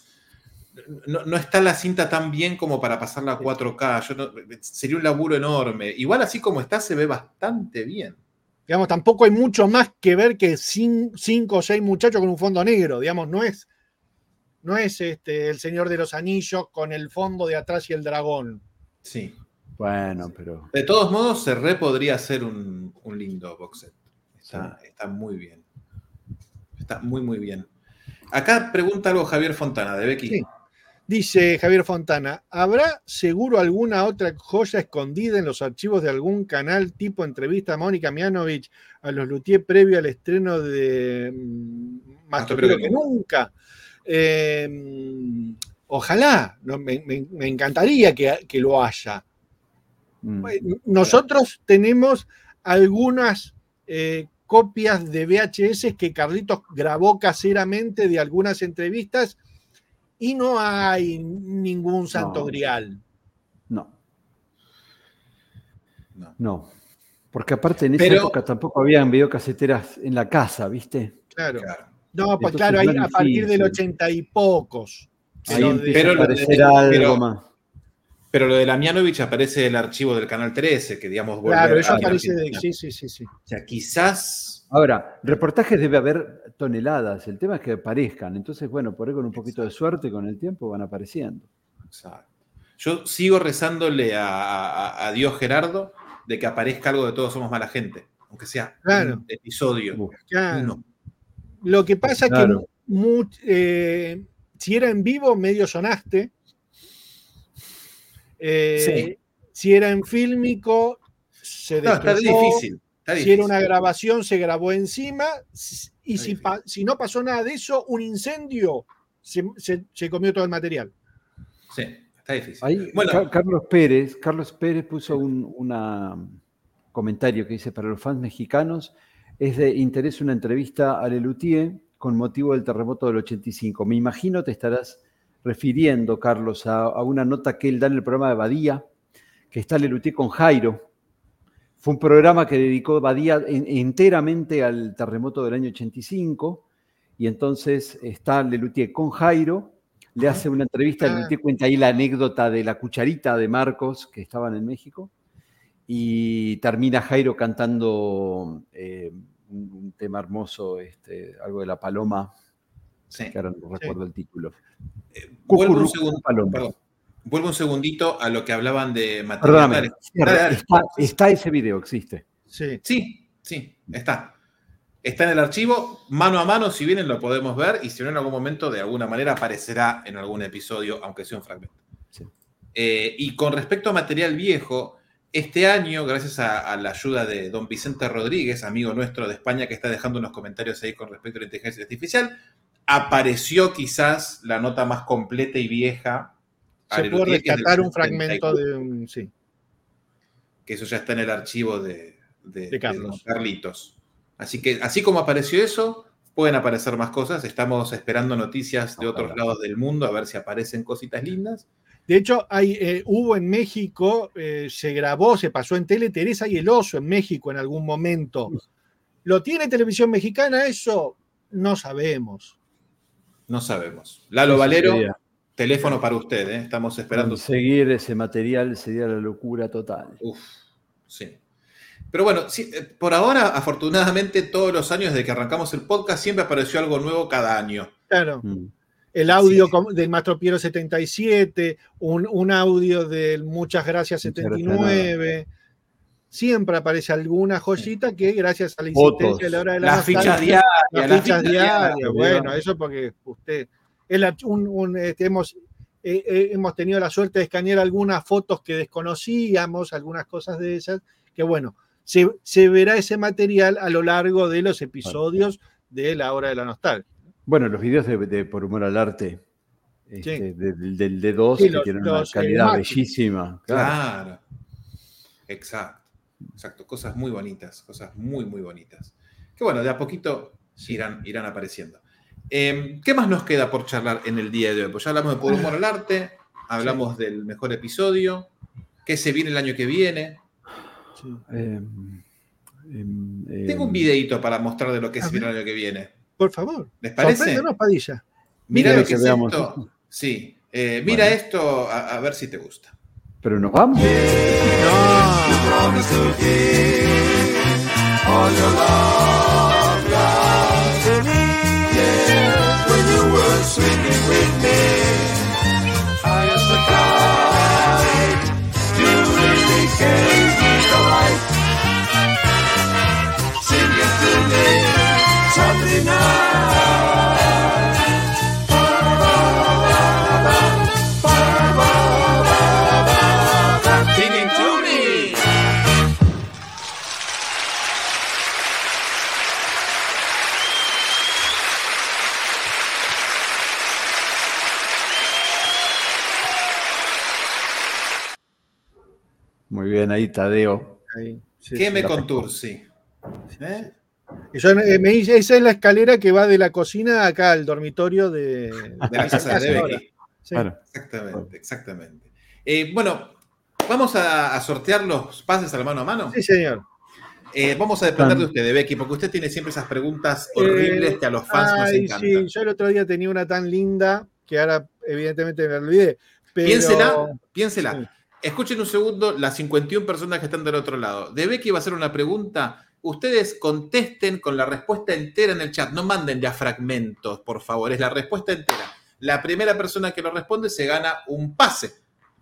no, no está la cinta tan bien como para pasarla a 4K. Yo no- sería un laburo enorme. Igual así como está, se ve bastante bien. Digamos, tampoco hay mucho más que ver que cin- cinco o seis muchachos con un fondo negro. Digamos, no es, no es este, el Señor de los Anillos con el fondo de atrás y el dragón. Sí. Bueno, pero. De todos modos, se re podría ser un, un lindo box set. Está, está muy bien. Está muy, muy bien. Acá pregunta algo Javier Fontana, de Becky. Sí. Dice Javier Fontana, ¿habrá seguro alguna otra joya escondida en los archivos de algún canal tipo entrevista a Mónica Mianovich a los Luthier previo al estreno de mm, Más Más que que nunca? Eh, mm, ojalá, no, me, me- me encantaría que, que lo haya. Mm, Nosotros tenemos algunas eh, copias de VHS que Carlitos grabó caseramente de algunas entrevistas y no hay ningún santo No. grial. No, No. no. Porque aparte en esa Pero- época tampoco habían videocaseteras en la casa, ¿viste? Claro. Claro. No, pues Entonces claro, ahí a partir del difícil. ochenta y pocos. Ahí Pero de- empieza pero a aparecer algo pero- más. Pero lo de Lamianovich aparece el archivo del Canal 13, que digamos claro, eso a- aparece de. Sí, sí, sí, sí. O sea, quizás. Ahora, reportajes debe haber toneladas, el tema es que aparezcan. Entonces, bueno, por ahí con un poquito de suerte, con el tiempo van apareciendo. Exacto. Yo sigo rezándole a, a- a Dios Gerardo de que aparezca algo de todos somos mala gente, aunque sea Claro. un episodio. Claro. uno. Lo que pasa Claro. que mu- eh, si era en vivo, medio sonaste. Eh, Si era en fílmico, se No, está difícil. Está Si difícil. era una grabación, se grabó encima. Y si, difícil. pa- si no pasó nada de eso, un incendio se, se- se comió todo el material. Sí, está difícil. Ahí, Bueno. Ca- Carlos Pérez, Carlos Pérez puso un una- comentario que dice para los fans mexicanos es de interés una entrevista a Lelutier con motivo del terremoto del 85. Me imagino te estarás refiriendo, Carlos, a, a una nota que él da en el programa de Badía, que está Lelutier con Jairo. Fue un programa que dedicó Badía en- enteramente al terremoto del año 85 y entonces está Lelutier con Jairo le hace una entrevista, Ah. le cuenta ahí la anécdota de la cucharita de Marcos, que estaban en México, y termina Jairo cantando eh, un, un tema hermoso, este, algo de la paloma, Sí. que ahora no recuerdo el título. Eh, vuelvo, un segundo, perdón. Vuelvo un segundito a lo que hablaban de material. Perdóname, Dale, cierra, dale, dale. está, está ese video, existe. Sí. Sí, sí, está. Está en el archivo, mano a mano, si vienen lo podemos ver y si no en algún momento de alguna manera aparecerá en algún episodio, aunque sea un fragmento. Sí. Eh, y con respecto a material viejo, este año, gracias a, a la ayuda de don Vicente Rodríguez, amigo nuestro de España, que está dejando unos comentarios ahí con respecto a la inteligencia artificial, apareció quizás la nota más completa y vieja. Se puede rescatar un 74, fragmento de un. Sí. que eso ya está en el archivo de, de- De Carlos. de Carlitos. Así que, así como apareció eso, pueden aparecer más cosas. Estamos esperando noticias de otros lados del mundo a ver si aparecen cositas lindas. De hecho, hay, eh, hubo en México, eh, se grabó, se pasó en tele Teresa y el oso en México en algún momento. ¿Lo tiene televisión mexicana eso? No sabemos. No sabemos. Lalo Valero, sería- teléfono para usted. ¿eh? Estamos esperando. Conseguir ese material sería la locura total. Uf, sí. Pero bueno, sí, eh, por ahora, afortunadamente, todos los años desde que arrancamos el podcast, siempre apareció algo nuevo cada año. Claro. Mm. El audio Sí. del Mastro Piero 77, un, un audio del Muchas Gracias Muchas 79. Siempre aparece alguna joyita que gracias a la Fotos. insistencia a la hora de la Las fichas diarias. las fichas diarias. Bueno, eso porque usted. es la- un- un, este, hemos, eh, eh, hemos tenido la suerte de escanear algunas fotos que desconocíamos, algunas cosas de esas, que bueno, se, se verá ese material a lo largo de los episodios de la hora de la nostalgia. Bueno, los videos de, de Por Humor al Arte, este, de- del, del D2, Sí, que los- tienen una los, calidad bellísima. Claro. Claro. Exacto. Exacto. Cosas muy bonitas. Cosas muy, muy bonitas. Que bueno, de a poquito irán, irán apareciendo. Eh, ¿Qué más nos queda por charlar en el día de hoy? Pues ya hablamos de Por Humor al Arte, hablamos del mejor episodio, qué se viene el año que viene. Eh, em, eh, Tengo un videito para mostrar de lo que se viene el año que viene. Por favor. ¿Les parece? Padilla. Mira Mira lo que que es veamos. esto. Sí. Eh, mira Bueno. esto, a, a ver si te gusta. Pero nos vamos. promise to give all your love, love. Yeah, when you were swimming with me, I as the guide, you really gave me the light. Sing it to me, Sunday night. Bien, ahí Tadeo. Ahí, sí, ¿Qué sí. me? ¿Eh? Yo, eh, me dice, esa es la escalera que va de la cocina acá al dormitorio de, De la casa de. Becky. Sí. Exactamente, exactamente. Eh, bueno, vamos a, a sortear los pases al mano a mano. Sí, señor. Eh, vamos a depender de usted, de Becky, porque usted tiene siempre esas preguntas horribles Eh, que a los fans nos Ay, encantan. sí, yo el otro día tenía una tan linda que ahora evidentemente me olvidé. Pero... Piénsela, piénsela. Sí. Escuchen un segundo las 51 personas que están del otro lado. De Becky va a hacer una pregunta. Ustedes contesten con la respuesta entera en el chat. No manden ya fragmentos, por favor. Es la respuesta entera. La primera persona que lo responde se gana un pase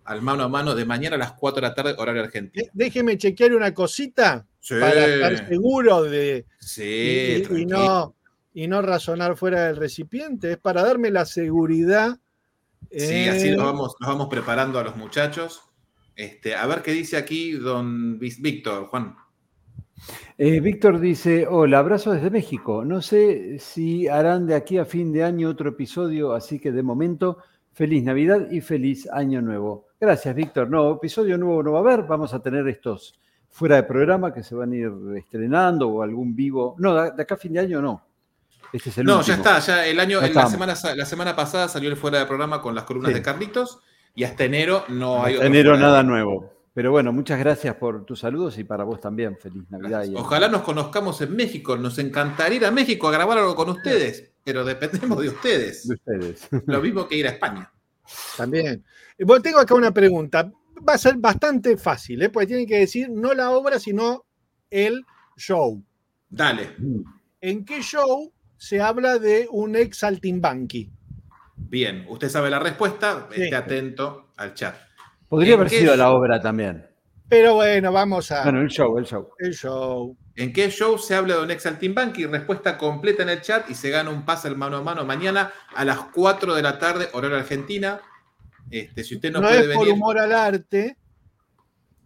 al mano a mano de mañana a las 4 de la tarde, horario argentino. Eh, Déjeme chequear una cosita Sí, para estar seguro de sí, y, no, y no razonar fuera del recipiente. Es para darme la seguridad. Sí, eh, así nos vamos, nos vamos preparando a los muchachos. Este, a ver qué dice aquí don Víctor, Juan. Eh, Víctor dice, hola, abrazo desde México. No sé si harán de aquí a fin de año otro episodio, así que de momento, feliz Navidad y feliz Año Nuevo. Gracias, Víctor. No, episodio nuevo no va a haber. Vamos a tener estos fuera de programa que se van a ir estrenando o algún vivo. No, de acá a fin de año no. Este es el No, último. ya está, ya el año, Ya la semana, la semana pasada salió el fuera de programa con las columnas Sí. de Carlitos y hasta enero no hay otro enero de nada nuevo. Pero bueno, muchas gracias por tus saludos y para vos también. Feliz Navidad. y- Ojalá nos conozcamos en México. Nos encantaría ir a México a grabar algo con ustedes, pero dependemos de ustedes. de ustedes. (laughs) Lo mismo que ir a España. También. Eh, Bueno, tengo acá una pregunta. Va a ser bastante fácil, ¿eh? porque tienen que decir no la obra, sino el show. Dale. ¿En qué show se habla de un ex saltimbanqui? Bien, usted sabe la respuesta, Sí. esté atento al chat. Podría ¿En haber sido show? la obra también. Pero bueno, vamos a Bueno, el show, el show. el show. ¿En qué show se habla de un ex Saltimbanqui? Respuesta completa en el chat y se gana un pase al mano a mano mañana a las 4 de la tarde, horario argentina. Este, si usted no, No, puede es por venir, humor al arte,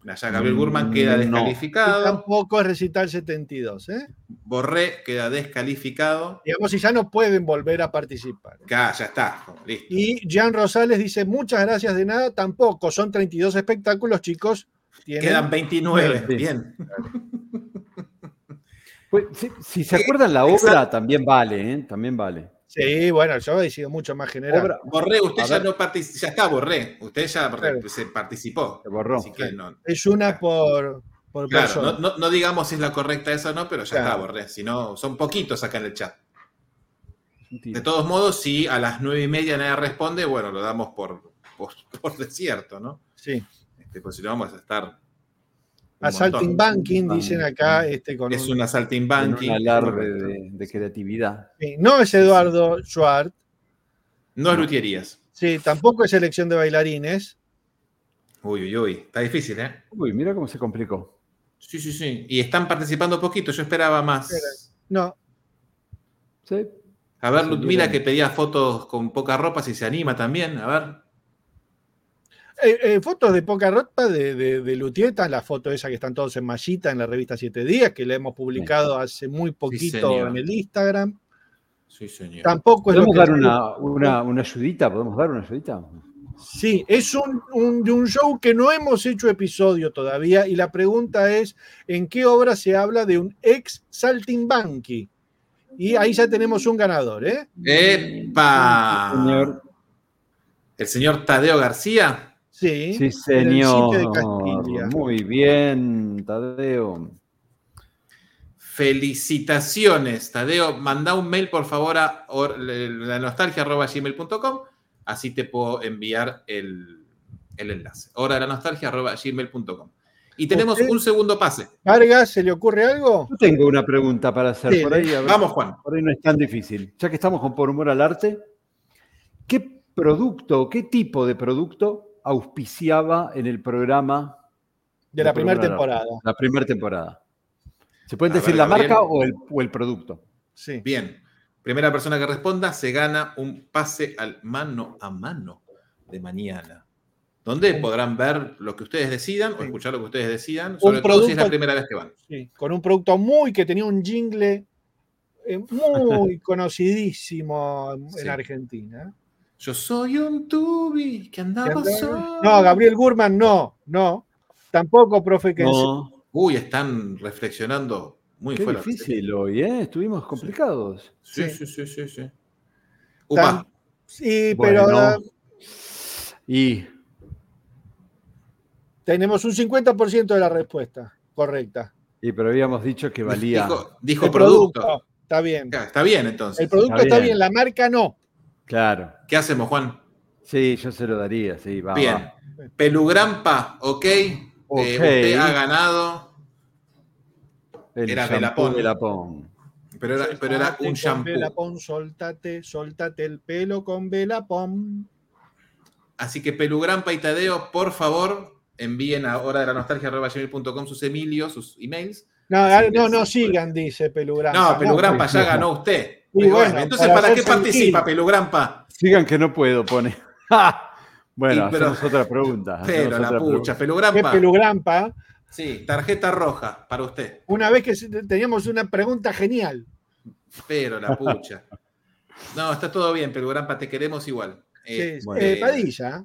allá Gabriel Gurman queda No. y descalificado. tampoco es recital 72. ¿eh? Borré queda descalificado. Digamos, si ya no pueden volver a participar. Acá, ya está. Listo. Y Jean Rosales dice, muchas gracias de nada, tampoco, son 32 espectáculos, chicos. Tienen- Quedan 29. Sí. Bien. Pues, si, si se acuerdan la obra, también vale, ¿eh? También vale. Sí, bueno, yo he sido mucho más general. Obra- Borré, usted A ya ver. no participó. Ya está, Borré. Usted ya Claro. se participó. Se borró. Así que no. es una por, por Claro, persona. no, no- no digamos si es la correcta esa o no, pero ya Claro. está, Borré. Si no, son poquitos acá en el chat. De todos modos, si a las nueve y media nadie responde, bueno, lo damos por, por, por desierto, ¿no? Sí. Este, pues si no vamos a estar. Un A montón. saltimbanking, dicen acá. Este, con Es un- una saltimbanqui. Un alarde de, de creatividad. Sí, no es Eduardo Schwartz. No es luthierías. Sí, tampoco es selección de bailarines. Uy, uy, uy. Está difícil, ¿eh? Uy, mira cómo se complicó. Sí, sí, sí. Y están participando poquito. Yo esperaba más. No, ¿Sí? A ver, Ludmila que pedía fotos con poca ropa, si se anima también. A ver. Eh, eh, fotos de poca ropa de, de, de Luthier, está la foto esa que están todos en mallita en la revista Siete Días, que la hemos publicado hace muy poquito en el Instagram. Sí, señor. Tampoco es lo ¿Podemos que dar una, una, una ayudita? ¿Podemos dar una ayudita? Sí, es un, un- de un show que no hemos hecho episodio todavía y la pregunta es, ¿en qué obra se habla de un ex saltimbanqui? Y ahí ya tenemos un ganador, ¿eh? ¡Epa! Señor. El señor Tadeo García. Sí, Sí, en el señor. sitio de Castilla. Muy bien, Tadeo. Felicitaciones, Tadeo. Manda un mail, por favor, a or- la nostalgia.gmail.com. Así te puedo enviar el, el enlace. Hora de la nostalgia.gmail.com. Y tenemos un segundo pase. Vargas, ¿se le ocurre algo? Yo tengo una pregunta para hacer Sí, por ahí. a ver. Vamos, Juan. Por ahí no es tan difícil. Ya que estamos con Por Humor al Arte, ¿qué producto, qué tipo de producto auspiciaba en el programa De la primera temporada. La primera temporada. ¿Se puede A decir ver, la Gabriel. marca o el, o el producto? Sí. Bien. Primera persona que responda se gana un pase al mano a mano de mañana. Donde podrán ver lo que ustedes decidan o escuchar lo que ustedes decidan, sobre todo si es la primera vez que van. Sí, con un producto muy que tenía un jingle eh, muy (laughs) conocidísimo en Sí. Argentina. Yo soy un tubi que andaba solo. No, Gabriel Gurman no, no. Tampoco, profe, que No. Uy, están reflexionando Muy Qué fue la difícil hoy, ¿eh? Estuvimos complicados. Sí, sí, sí, sí, sí. Upa, Sí, Bueno. pero ah, Y tenemos un 50% de la respuesta correcta. Y pero habíamos dicho que valía. dijo, producto. Está bien. Está bien entonces. El producto Está está bien. bien, la marca no. Claro. ¿Qué hacemos, Juan? Sí, yo se lo daría, sí, va. Bien. va. Pelugrampa, ok. Eh, usted ha ganado, El Era. Velapón. pero era, pero era un shampoo. Velapón, soltate, soltate el pelo con Velapón. Así que Pelugrampa y Tadeo, por favor, envíen a hora de la nostalgia sus emilios, sus emails. No, no, no sigan, dice Pelugrampa. No, Pelugrampa ya ganó usted. Bueno, entonces, para ¿para qué participa. Pelugrampa? Sigan que no puedo, pone. (laughs) bueno, Y, pero- hacemos otra pregunta. (laughs) hacemos Pero la otra pucha, pregunta. ¿Qué Pelugrampa. Pelugrampa? Sí, tarjeta roja para usted. Una vez que teníamos una pregunta genial. Pero la pucha. No, está todo bien, Pelugrampa, te queremos igual. Eh, Sí, bueno. eh, Padilla.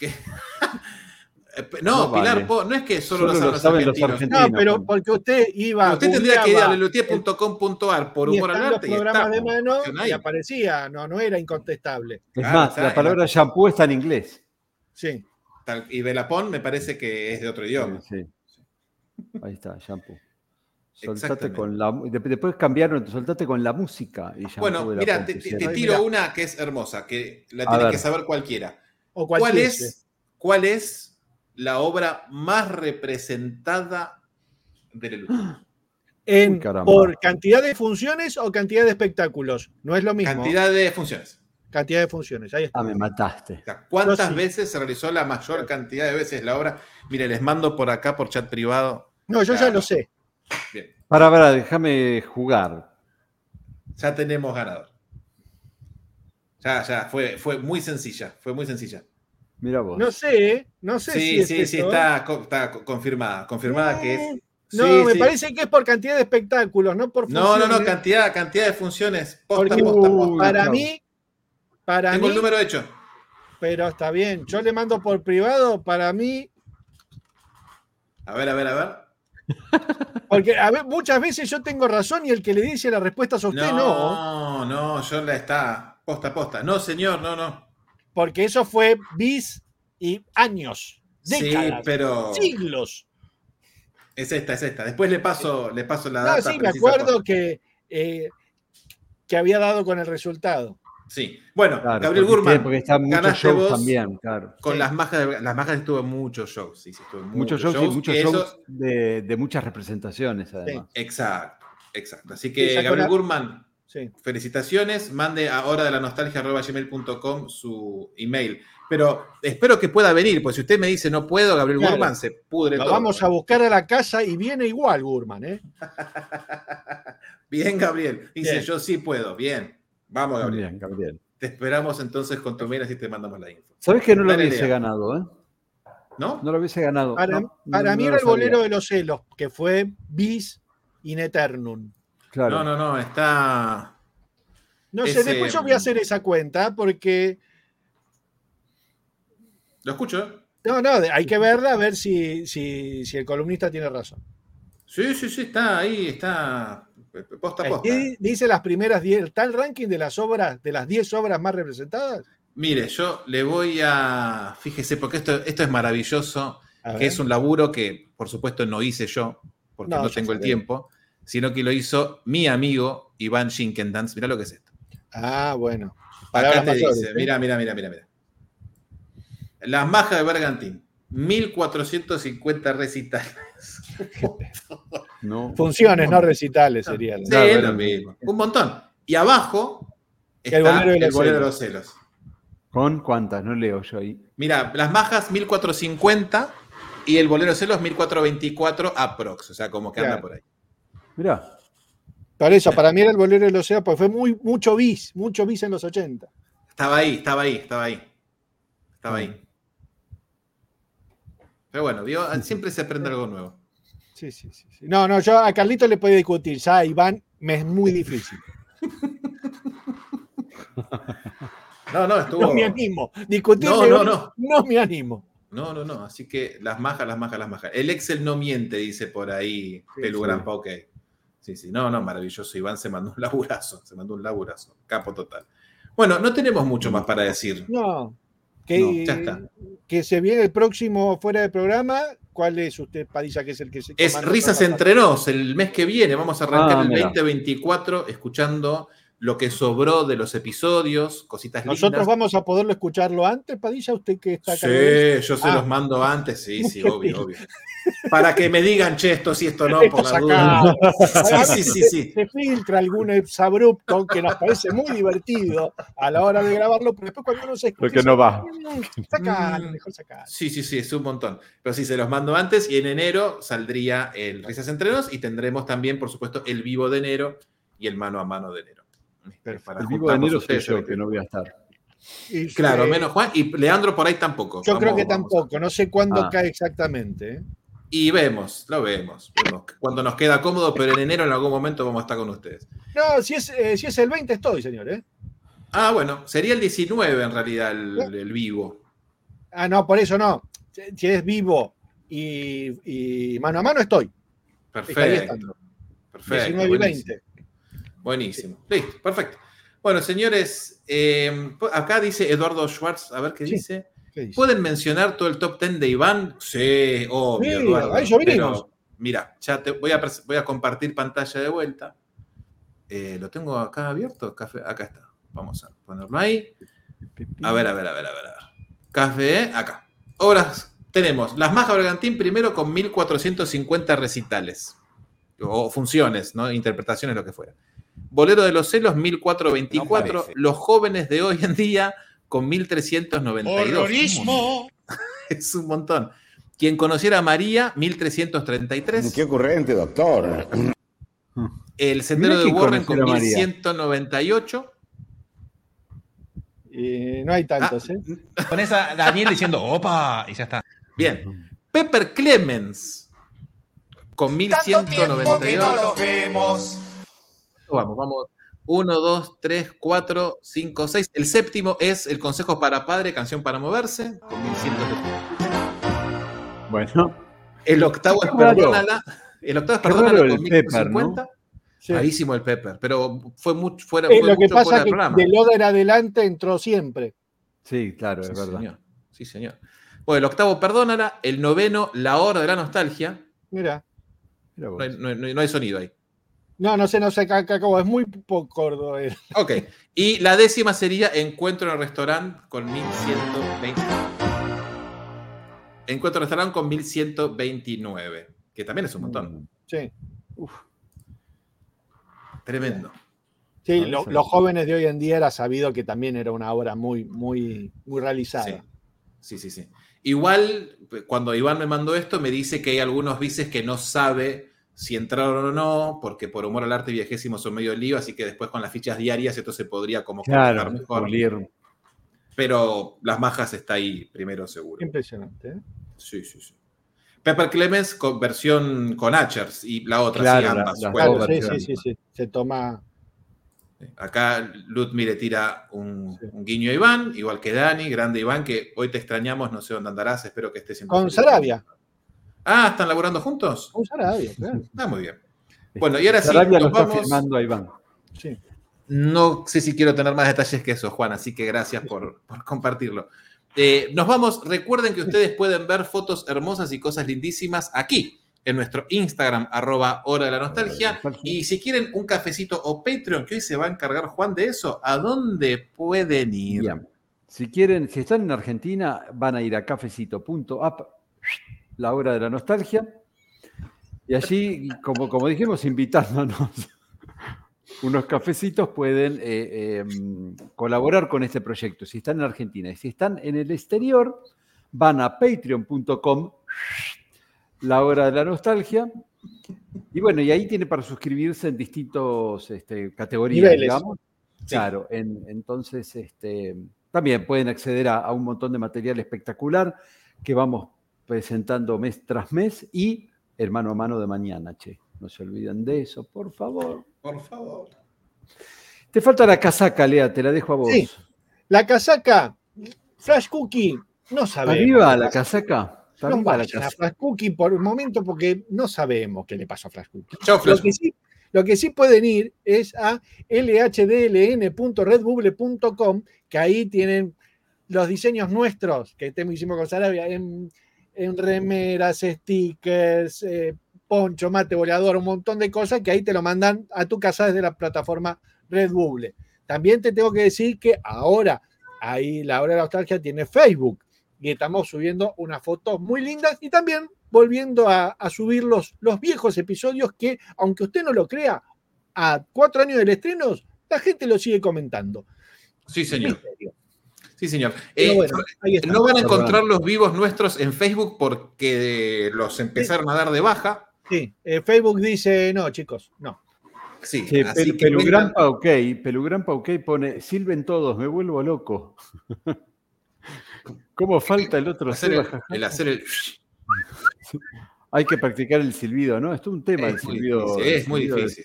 (laughs) Eh, No, No Pilar vale. Po, no es que solo, Solo lo lo saben saben los los argentinos. No, pero porque usted iba. Usted tendría que ir a googleaba lelutier.com.ar por humor al arte y programas de mano y aparecía. No, no era incontestable. Es más, la palabra shampoo está en inglés. Sí. Tal- Y Velapón me parece que es de otro idioma. Sí. Ahí está, shampoo. Soltate con la Después cambiaron, soltate con la música. Y Bueno, mira, te, Ay, tiro una que es hermosa, que la tiene que saber cualquiera. O ¿Cuál es, ¿Cuál es la obra más representada de? En, Uy. ¿Por cantidad de funciones o cantidad de espectáculos? No es lo mismo. Cantidad de funciones. Cantidad de funciones. Ahí está. Ah, me mataste. O sea, ¿Cuántas sí. veces se realizó la mayor cantidad de veces la obra? Mire, les mando por acá, por chat privado. No, yo ya lo sé. Bien, Para, para, déjame jugar. ya tenemos ganador. Ya, ya, fue, fue muy sencilla, fue muy sencilla. Mira vos. No sé, ¿eh? no sé si Sí, es sí, eso. está, co- está co- confirmada, confirmada que es. Eh, No, Sí, me sí. parece que es por cantidad de espectáculos, no por No, no, no, funciones. cantidad, cantidad de funciones. Posta, Porque posta, posta. para Uy, mí, para Tengo mí, el número hecho. pero está bien. Yo le mando por privado, para mí, A ver, a ver, a ver. porque a ver, muchas veces yo tengo razón y el que le dice la respuesta es a usted no, No, no, yo la está. Posta, posta. No, señor, no, no. Porque eso fue bis y años, Sí, décadas, pero. siglos. Es esta, es esta. Después le paso, le paso la No, data. sí, me acuerdo que, eh, que había dado con el resultado. Sí. Bueno, Claro, Gabriel porque, Gurman. porque están muchos shows vos también, claro. Con Sí. las majas, de- las majas estuvo en muchos shows. Sí, sí, estuvo en Muchos shows y muchos shows eso- de, de muchas representaciones, además. Exacto, exacto. Así Sí, que, Gabriel la- Gurman, Sí. felicitaciones. Mande a hora de la nostalgia su email. Pero espero que pueda venir, pues si usted me dice no puedo, Gabriel Claro. Gurman se pudre Lo todo. vamos a buscar a la casa y viene igual, Gurman, ¿eh? (laughs) Bien, Gabriel. Dice, Bien. yo sí puedo. Bien. Vamos, Gabriel. Bien, Gabriel. Te esperamos entonces con tu mail, así te mandamos la info. ¿Sabes que no lo hubiese ganado, eh? ¿No? No lo hubiese ganado. Para, no, para no- mí no era el bolero de los celos, que fue bis in eternum. Claro. No, no, no, está. No sé, Ese- después yo voy a hacer esa cuenta porque. ¿Lo escucho? eh? No, no, hay que verla a ver si, si, si el columnista tiene razón. Sí, sí, sí, está ahí, está. Posta, posta. Aquí dice las primeras 10, ¿está el ranking de las obras, de las 10 obras más representadas? Mire, yo le voy a. Fíjese, porque esto, esto es maravilloso, A que ver. es un laburo que, por supuesto, no hice yo, porque No, tengo el tiempo, sino que lo hizo mi amigo Iván Shinkendans. Mirá lo que es esto. Ah, bueno. Acá te mayores, dice, ¿eh? mira, mira, mira, mira, mira. Las majas de Bergantín, 1450 recitales. (laughs) No. Funciones, no recitales serían. Sí, es lo mismo. Un montón. Y abajo está El bolero de los el bolero de celos. los celos. ¿Con cuántas? No leo yo ahí. Mira, las majas 1450 y el bolero de celos 1424 aprox. O sea, como que anda por ahí. Mirá. Por eso, para mí era el bolero del océano, porque fue muy, mucho bis, mucho bis en los 80. Estaba ahí, estaba ahí, estaba ahí. Estaba ahí. Pero bueno, vio, siempre se aprende algo nuevo. Sí, sí, sí, sí. No, no, yo a Carlito le puedo discutir, ya a Iván me es muy difícil. No, no, estuvo. No me animo. Discutir No, no, no. no me animo. No, no, no. Así que las majas, las majas, las majas. El Excel no miente, dice por ahí Sí, Pelugrampa, ok. Sí, sí, no, no, maravilloso. Iván se mandó un laburazo, se mandó un laburazo, capo total. Bueno, no tenemos mucho más para decir. No. Que, No, ya está. que se viene el próximo fuera de programa. ¿Cuál es usted, Padilla, que es el que se Es Risas entre nos, el mes que viene. Vamos a arrancar Ah, el mira. 2024 escuchando lo que sobró de los episodios, cositas lindas. Nosotros vamos a poderlo escucharlo antes, Padilla, usted que está acá. Sí, yo se Ah. los mando antes, sí, sí, obvio, obvio. Para que me digan, che, esto sí, esto no, Esto por la duda. (laughs) Sí, sí, sí, se- sí. Se filtra algún exabrupto que nos parece muy divertido a la hora de grabarlo, pero después cuando uno se escucha. Porque no va. (laughs) Sacalo, mejor sacalo. Sí, sí, sí, es un montón. Pero sí, se los mando antes y en enero saldría el Risas Entre Nos y tendremos también, por supuesto, el vivo de enero y el mano a mano de enero. Este, para El vivo de soy ustedes, yo, que no voy a estar. Y, Claro, eh, menos Juan. Y Leandro por ahí tampoco. Yo creo que vamos tampoco, no sé cuándo Ah. cae exactamente. ¿eh? Y vemos, lo vemos, vemos. Cuando nos queda cómodo, pero en enero en algún momento vamos a estar con ustedes. No, si es, eh, si es el 20 estoy, señor. ¿eh? Ah, bueno, sería el 19 en realidad el, el vivo. Ah, no, por eso no. Si es vivo y, y mano a mano estoy. Perfecto. Perfecto. 19 y buenísimo. 20. Buenísimo. Listo, perfecto. Bueno, señores, eh, acá dice Eduardo Schwartz, a ver qué Sí. dice. ¿Qué dice? ¿Pueden mencionar todo el top 10 de Iván? Sí, obvio, Sí, Eduardo. vinimos. Mira, ya te voy a, voy a compartir pantalla de vuelta. Eh, ¿Lo tengo acá abierto? Café, acá está. Vamos a ponerlo ahí. A ver, a ver, a ver, a ver. a ver. Café, acá. Obras, tenemos Las Majas Bergantín primero con 1450 recitales. O funciones, ¿no? Interpretaciones, lo que fuera. Bolero de los celos, 1424. No los jóvenes de hoy en día con 1392. ¡Horrorismo! (laughs) Es un montón. Quien conociera a María, 1333. Qué ocurrente, doctor. (clears throat) El sendero de Warren con conociera a María. 1198. Y no hay tantos, Ah, ¿eh? Con esa Daniel diciendo, opa, y ya está. Bien. Pepper Clemens con 1192. vemos. Vamos, vamos. 1, 2, 3, 4, 5, 6. El séptimo es El Consejo para Padre, Canción para Moverse, con 1100. Bueno, El octavo es. Perdónala. El octavo es Perdónala con el Pepper, 1150. Sí. Rarísimo el Pepper, pero fue mucho fuera, Eh, fue lo que mucho pasa fuera es del que programa. de Loda en adelante entró siempre. sí, claro, Sí, es verdad. señor. Sí, señor. Bueno, el octavo, Perdónala. El noveno, La Hora de la Nostalgia. Mira. Mira vos. No hay, no hay- no hay sonido ahí. No, no sé, no sé, acabo, es muy poco. eh. (laughs) Ok. Y la décima sería Encuentro en el restaurante con 1120. Encuentro en el restaurante con 1129. Que también es un montón. Sí, Tremendo. sí No, lo- eso- los jóvenes de hoy en día era sabido que también era una obra muy, muy, muy realizada. Sí. Sí, sí, sí. Igual, cuando Iván me mandó esto, me dice que hay algunos vices que no sabe si entraron o no, porque por humor al arte y viejésimo son medio lío, así que después con las fichas diarias esto se podría como Claro, conectar mejor. pulir. Pero las majas está ahí primero seguro. Impresionante. ¿eh? Sí, sí, sí. Pepper Clemens con versión con Achers y la otra, Claro, sí, la- ambas. dos sí, sí, sí, sí. Se toma. Acá Lutmi le tira un, un guiño a Iván, igual que Dani, grande Iván, que hoy te extrañamos, no sé dónde andarás, espero que estés siempre. Con feliz. Sarabia. Ah, ¿están laburando juntos? Con Sarabia, claro. Ah, muy bien. Bueno, y ahora sí, lo nos está vamos. firmando a Iván. Sí. No sé si quiero tener más detalles que eso, Juan, así que gracias por, por compartirlo. Eh, nos vamos. Recuerden que ustedes pueden ver fotos hermosas y cosas lindísimas aquí, en nuestro Instagram, arroba hora de la nostalgia. Y si quieren un cafecito o Patreon, que hoy se va a encargar Juan de eso, ¿a dónde pueden ir? Bien. Si quieren, si están en Argentina, van a ir a cafecito.app, la hora de la nostalgia. Y allí, como, como dijimos, invitándonos (laughs) unos cafecitos, pueden eh, eh, colaborar con este proyecto. Si están en Argentina y si están en el exterior, van a patreon.com, la hora de la nostalgia. Y bueno, y ahí tiene para suscribirse en distintos este, categorías, Niveles. digamos. Claro, en- entonces este, también pueden acceder a, a un montón de material espectacular que vamos presentando mes tras mes y el mano a mano de mañana, che. No se olviden de eso, por favor. Por favor. Te falta la casaca, Lea, te la dejo a vos. Sí. La casaca, Flash Cookie, no ¿Está sabemos. qué la casaca? ¿Está No la vayan a casaca? Flash Cookie por un momento porque no sabemos qué le pasó a Flash Cookie. Chao, Lo Flash. que sí, Lo que sí pueden ir es a lhdln.redbubble.com, que ahí tienen los diseños nuestros que hicimos con Sarabia en, en remeras, stickers, eh, poncho, mate, boleador, un montón de cosas que ahí te lo mandan a tu casa desde la plataforma Redbubble. También te tengo que decir que ahora ahí la hora de la nostalgia tiene Facebook y estamos subiendo unas fotos muy lindas y también volviendo a, a subir los, los viejos episodios que, aunque usted no lo crea, a cuatro años del estreno, la gente lo sigue comentando. Sí, señor. Misterio. Sí, señor. Eh, bueno, ahí está. no van a encontrar los vivos nuestros en Facebook porque los empezaron a dar de baja. Sí, eh, Facebook dice, no, chicos, no. Sí, Sí, así Pel- que vengan- OK, Pelugrampa OK pone, silben todos, me vuelvo loco. (laughs) ¿Cómo falta el otro hacer el, hacer el- (laughs) Hay que practicar el silbido, ¿no? Es todo un tema Es el silbido. difícil, es muy silbido difícil.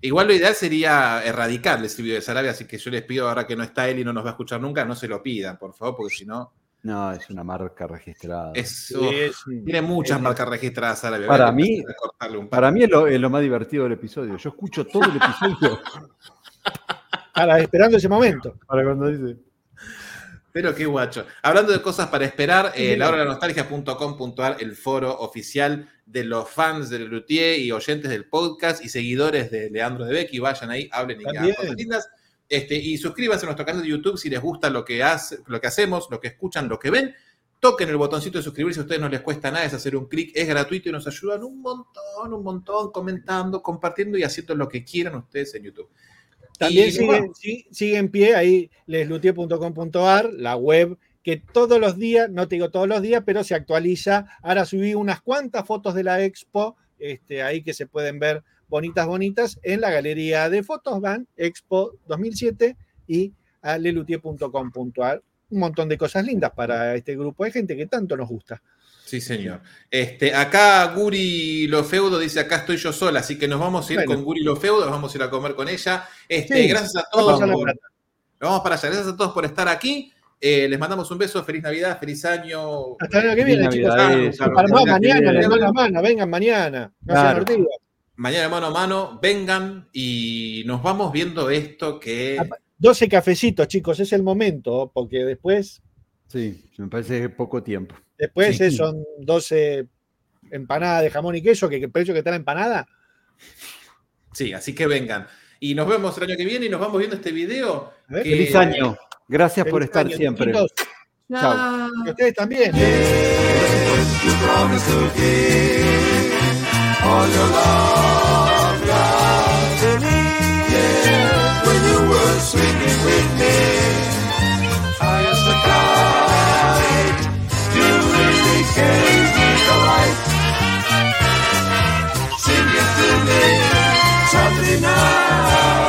Igual lo ideal sería erradicar el silbido de Sarabia, así que yo les pido ahora que no está él y no nos va a escuchar nunca, no se lo pidan, por favor, porque si no, No, es una marca registrada. es, Sí, uf, es- tiene muchas es- marcas registradas Sarabia. Para mí-. Para mí es lo, es lo más divertido del episodio. Yo escucho todo el episodio (laughs) Ahora, esperando ese momento. para cuando dice. Pero qué guacho. Hablando de cosas para esperar, eh, lauranostalgia.com.ar, el foro oficial de los fans de Lelutier y oyentes del podcast y seguidores de Leandro de Becky. Vayan ahí, hablen y hagan cosas lindas. Este, y suscríbanse a nuestro canal de YouTube si les gusta lo que, hace, lo que hacemos, lo que escuchan, lo que ven. Toquen el botoncito de suscribirse, a ustedes no les cuesta nada, es hacer un clic, es gratuito y nos ayudan un montón, un montón, comentando, compartiendo y haciendo lo que quieran ustedes en YouTube. También sigue, bueno, sí- sigue en pie ahí leslutier.com.ar, la web que todos los días, no te digo todos los días, pero se actualiza. Ahora subí unas cuantas fotos de la expo, este, ahí que se pueden ver bonitas, bonitas, en la galería de fotos van Expo 2007 y a lelutier.com.ar. Un montón de cosas lindas para este grupo de gente que tanto nos gusta. Sí, señor. Este, acá Guri Lofeudo dice, acá estoy yo sola, así que nos vamos a ir Bueno. con Guri Lofeudo, nos vamos a ir a comer con ella. Este, Sí, gracias a vamos todos. la por- vamos para allá. Gracias a todos por estar aquí. Eh, les mandamos un beso, feliz Navidad, feliz año. Hasta el año que viene, Feliz chicos. Mañana, viene. mano a mano, vengan mañana. Claro. Mañana de mano a mano, vengan y nos vamos viendo esto que... 12 cafecitos, chicos, es el momento, porque después, Sí, me parece poco tiempo. Después Sí. eh, son 12 empanadas de jamón y queso, que el precio que está la empanada. Sí, así que vengan. Y nos vemos el año que viene y nos vamos viendo este video. A ver, que- Feliz año. Gracias por estar año, siempre. chiquitos. Chao. Y ustedes también. is the to me, Saturday night.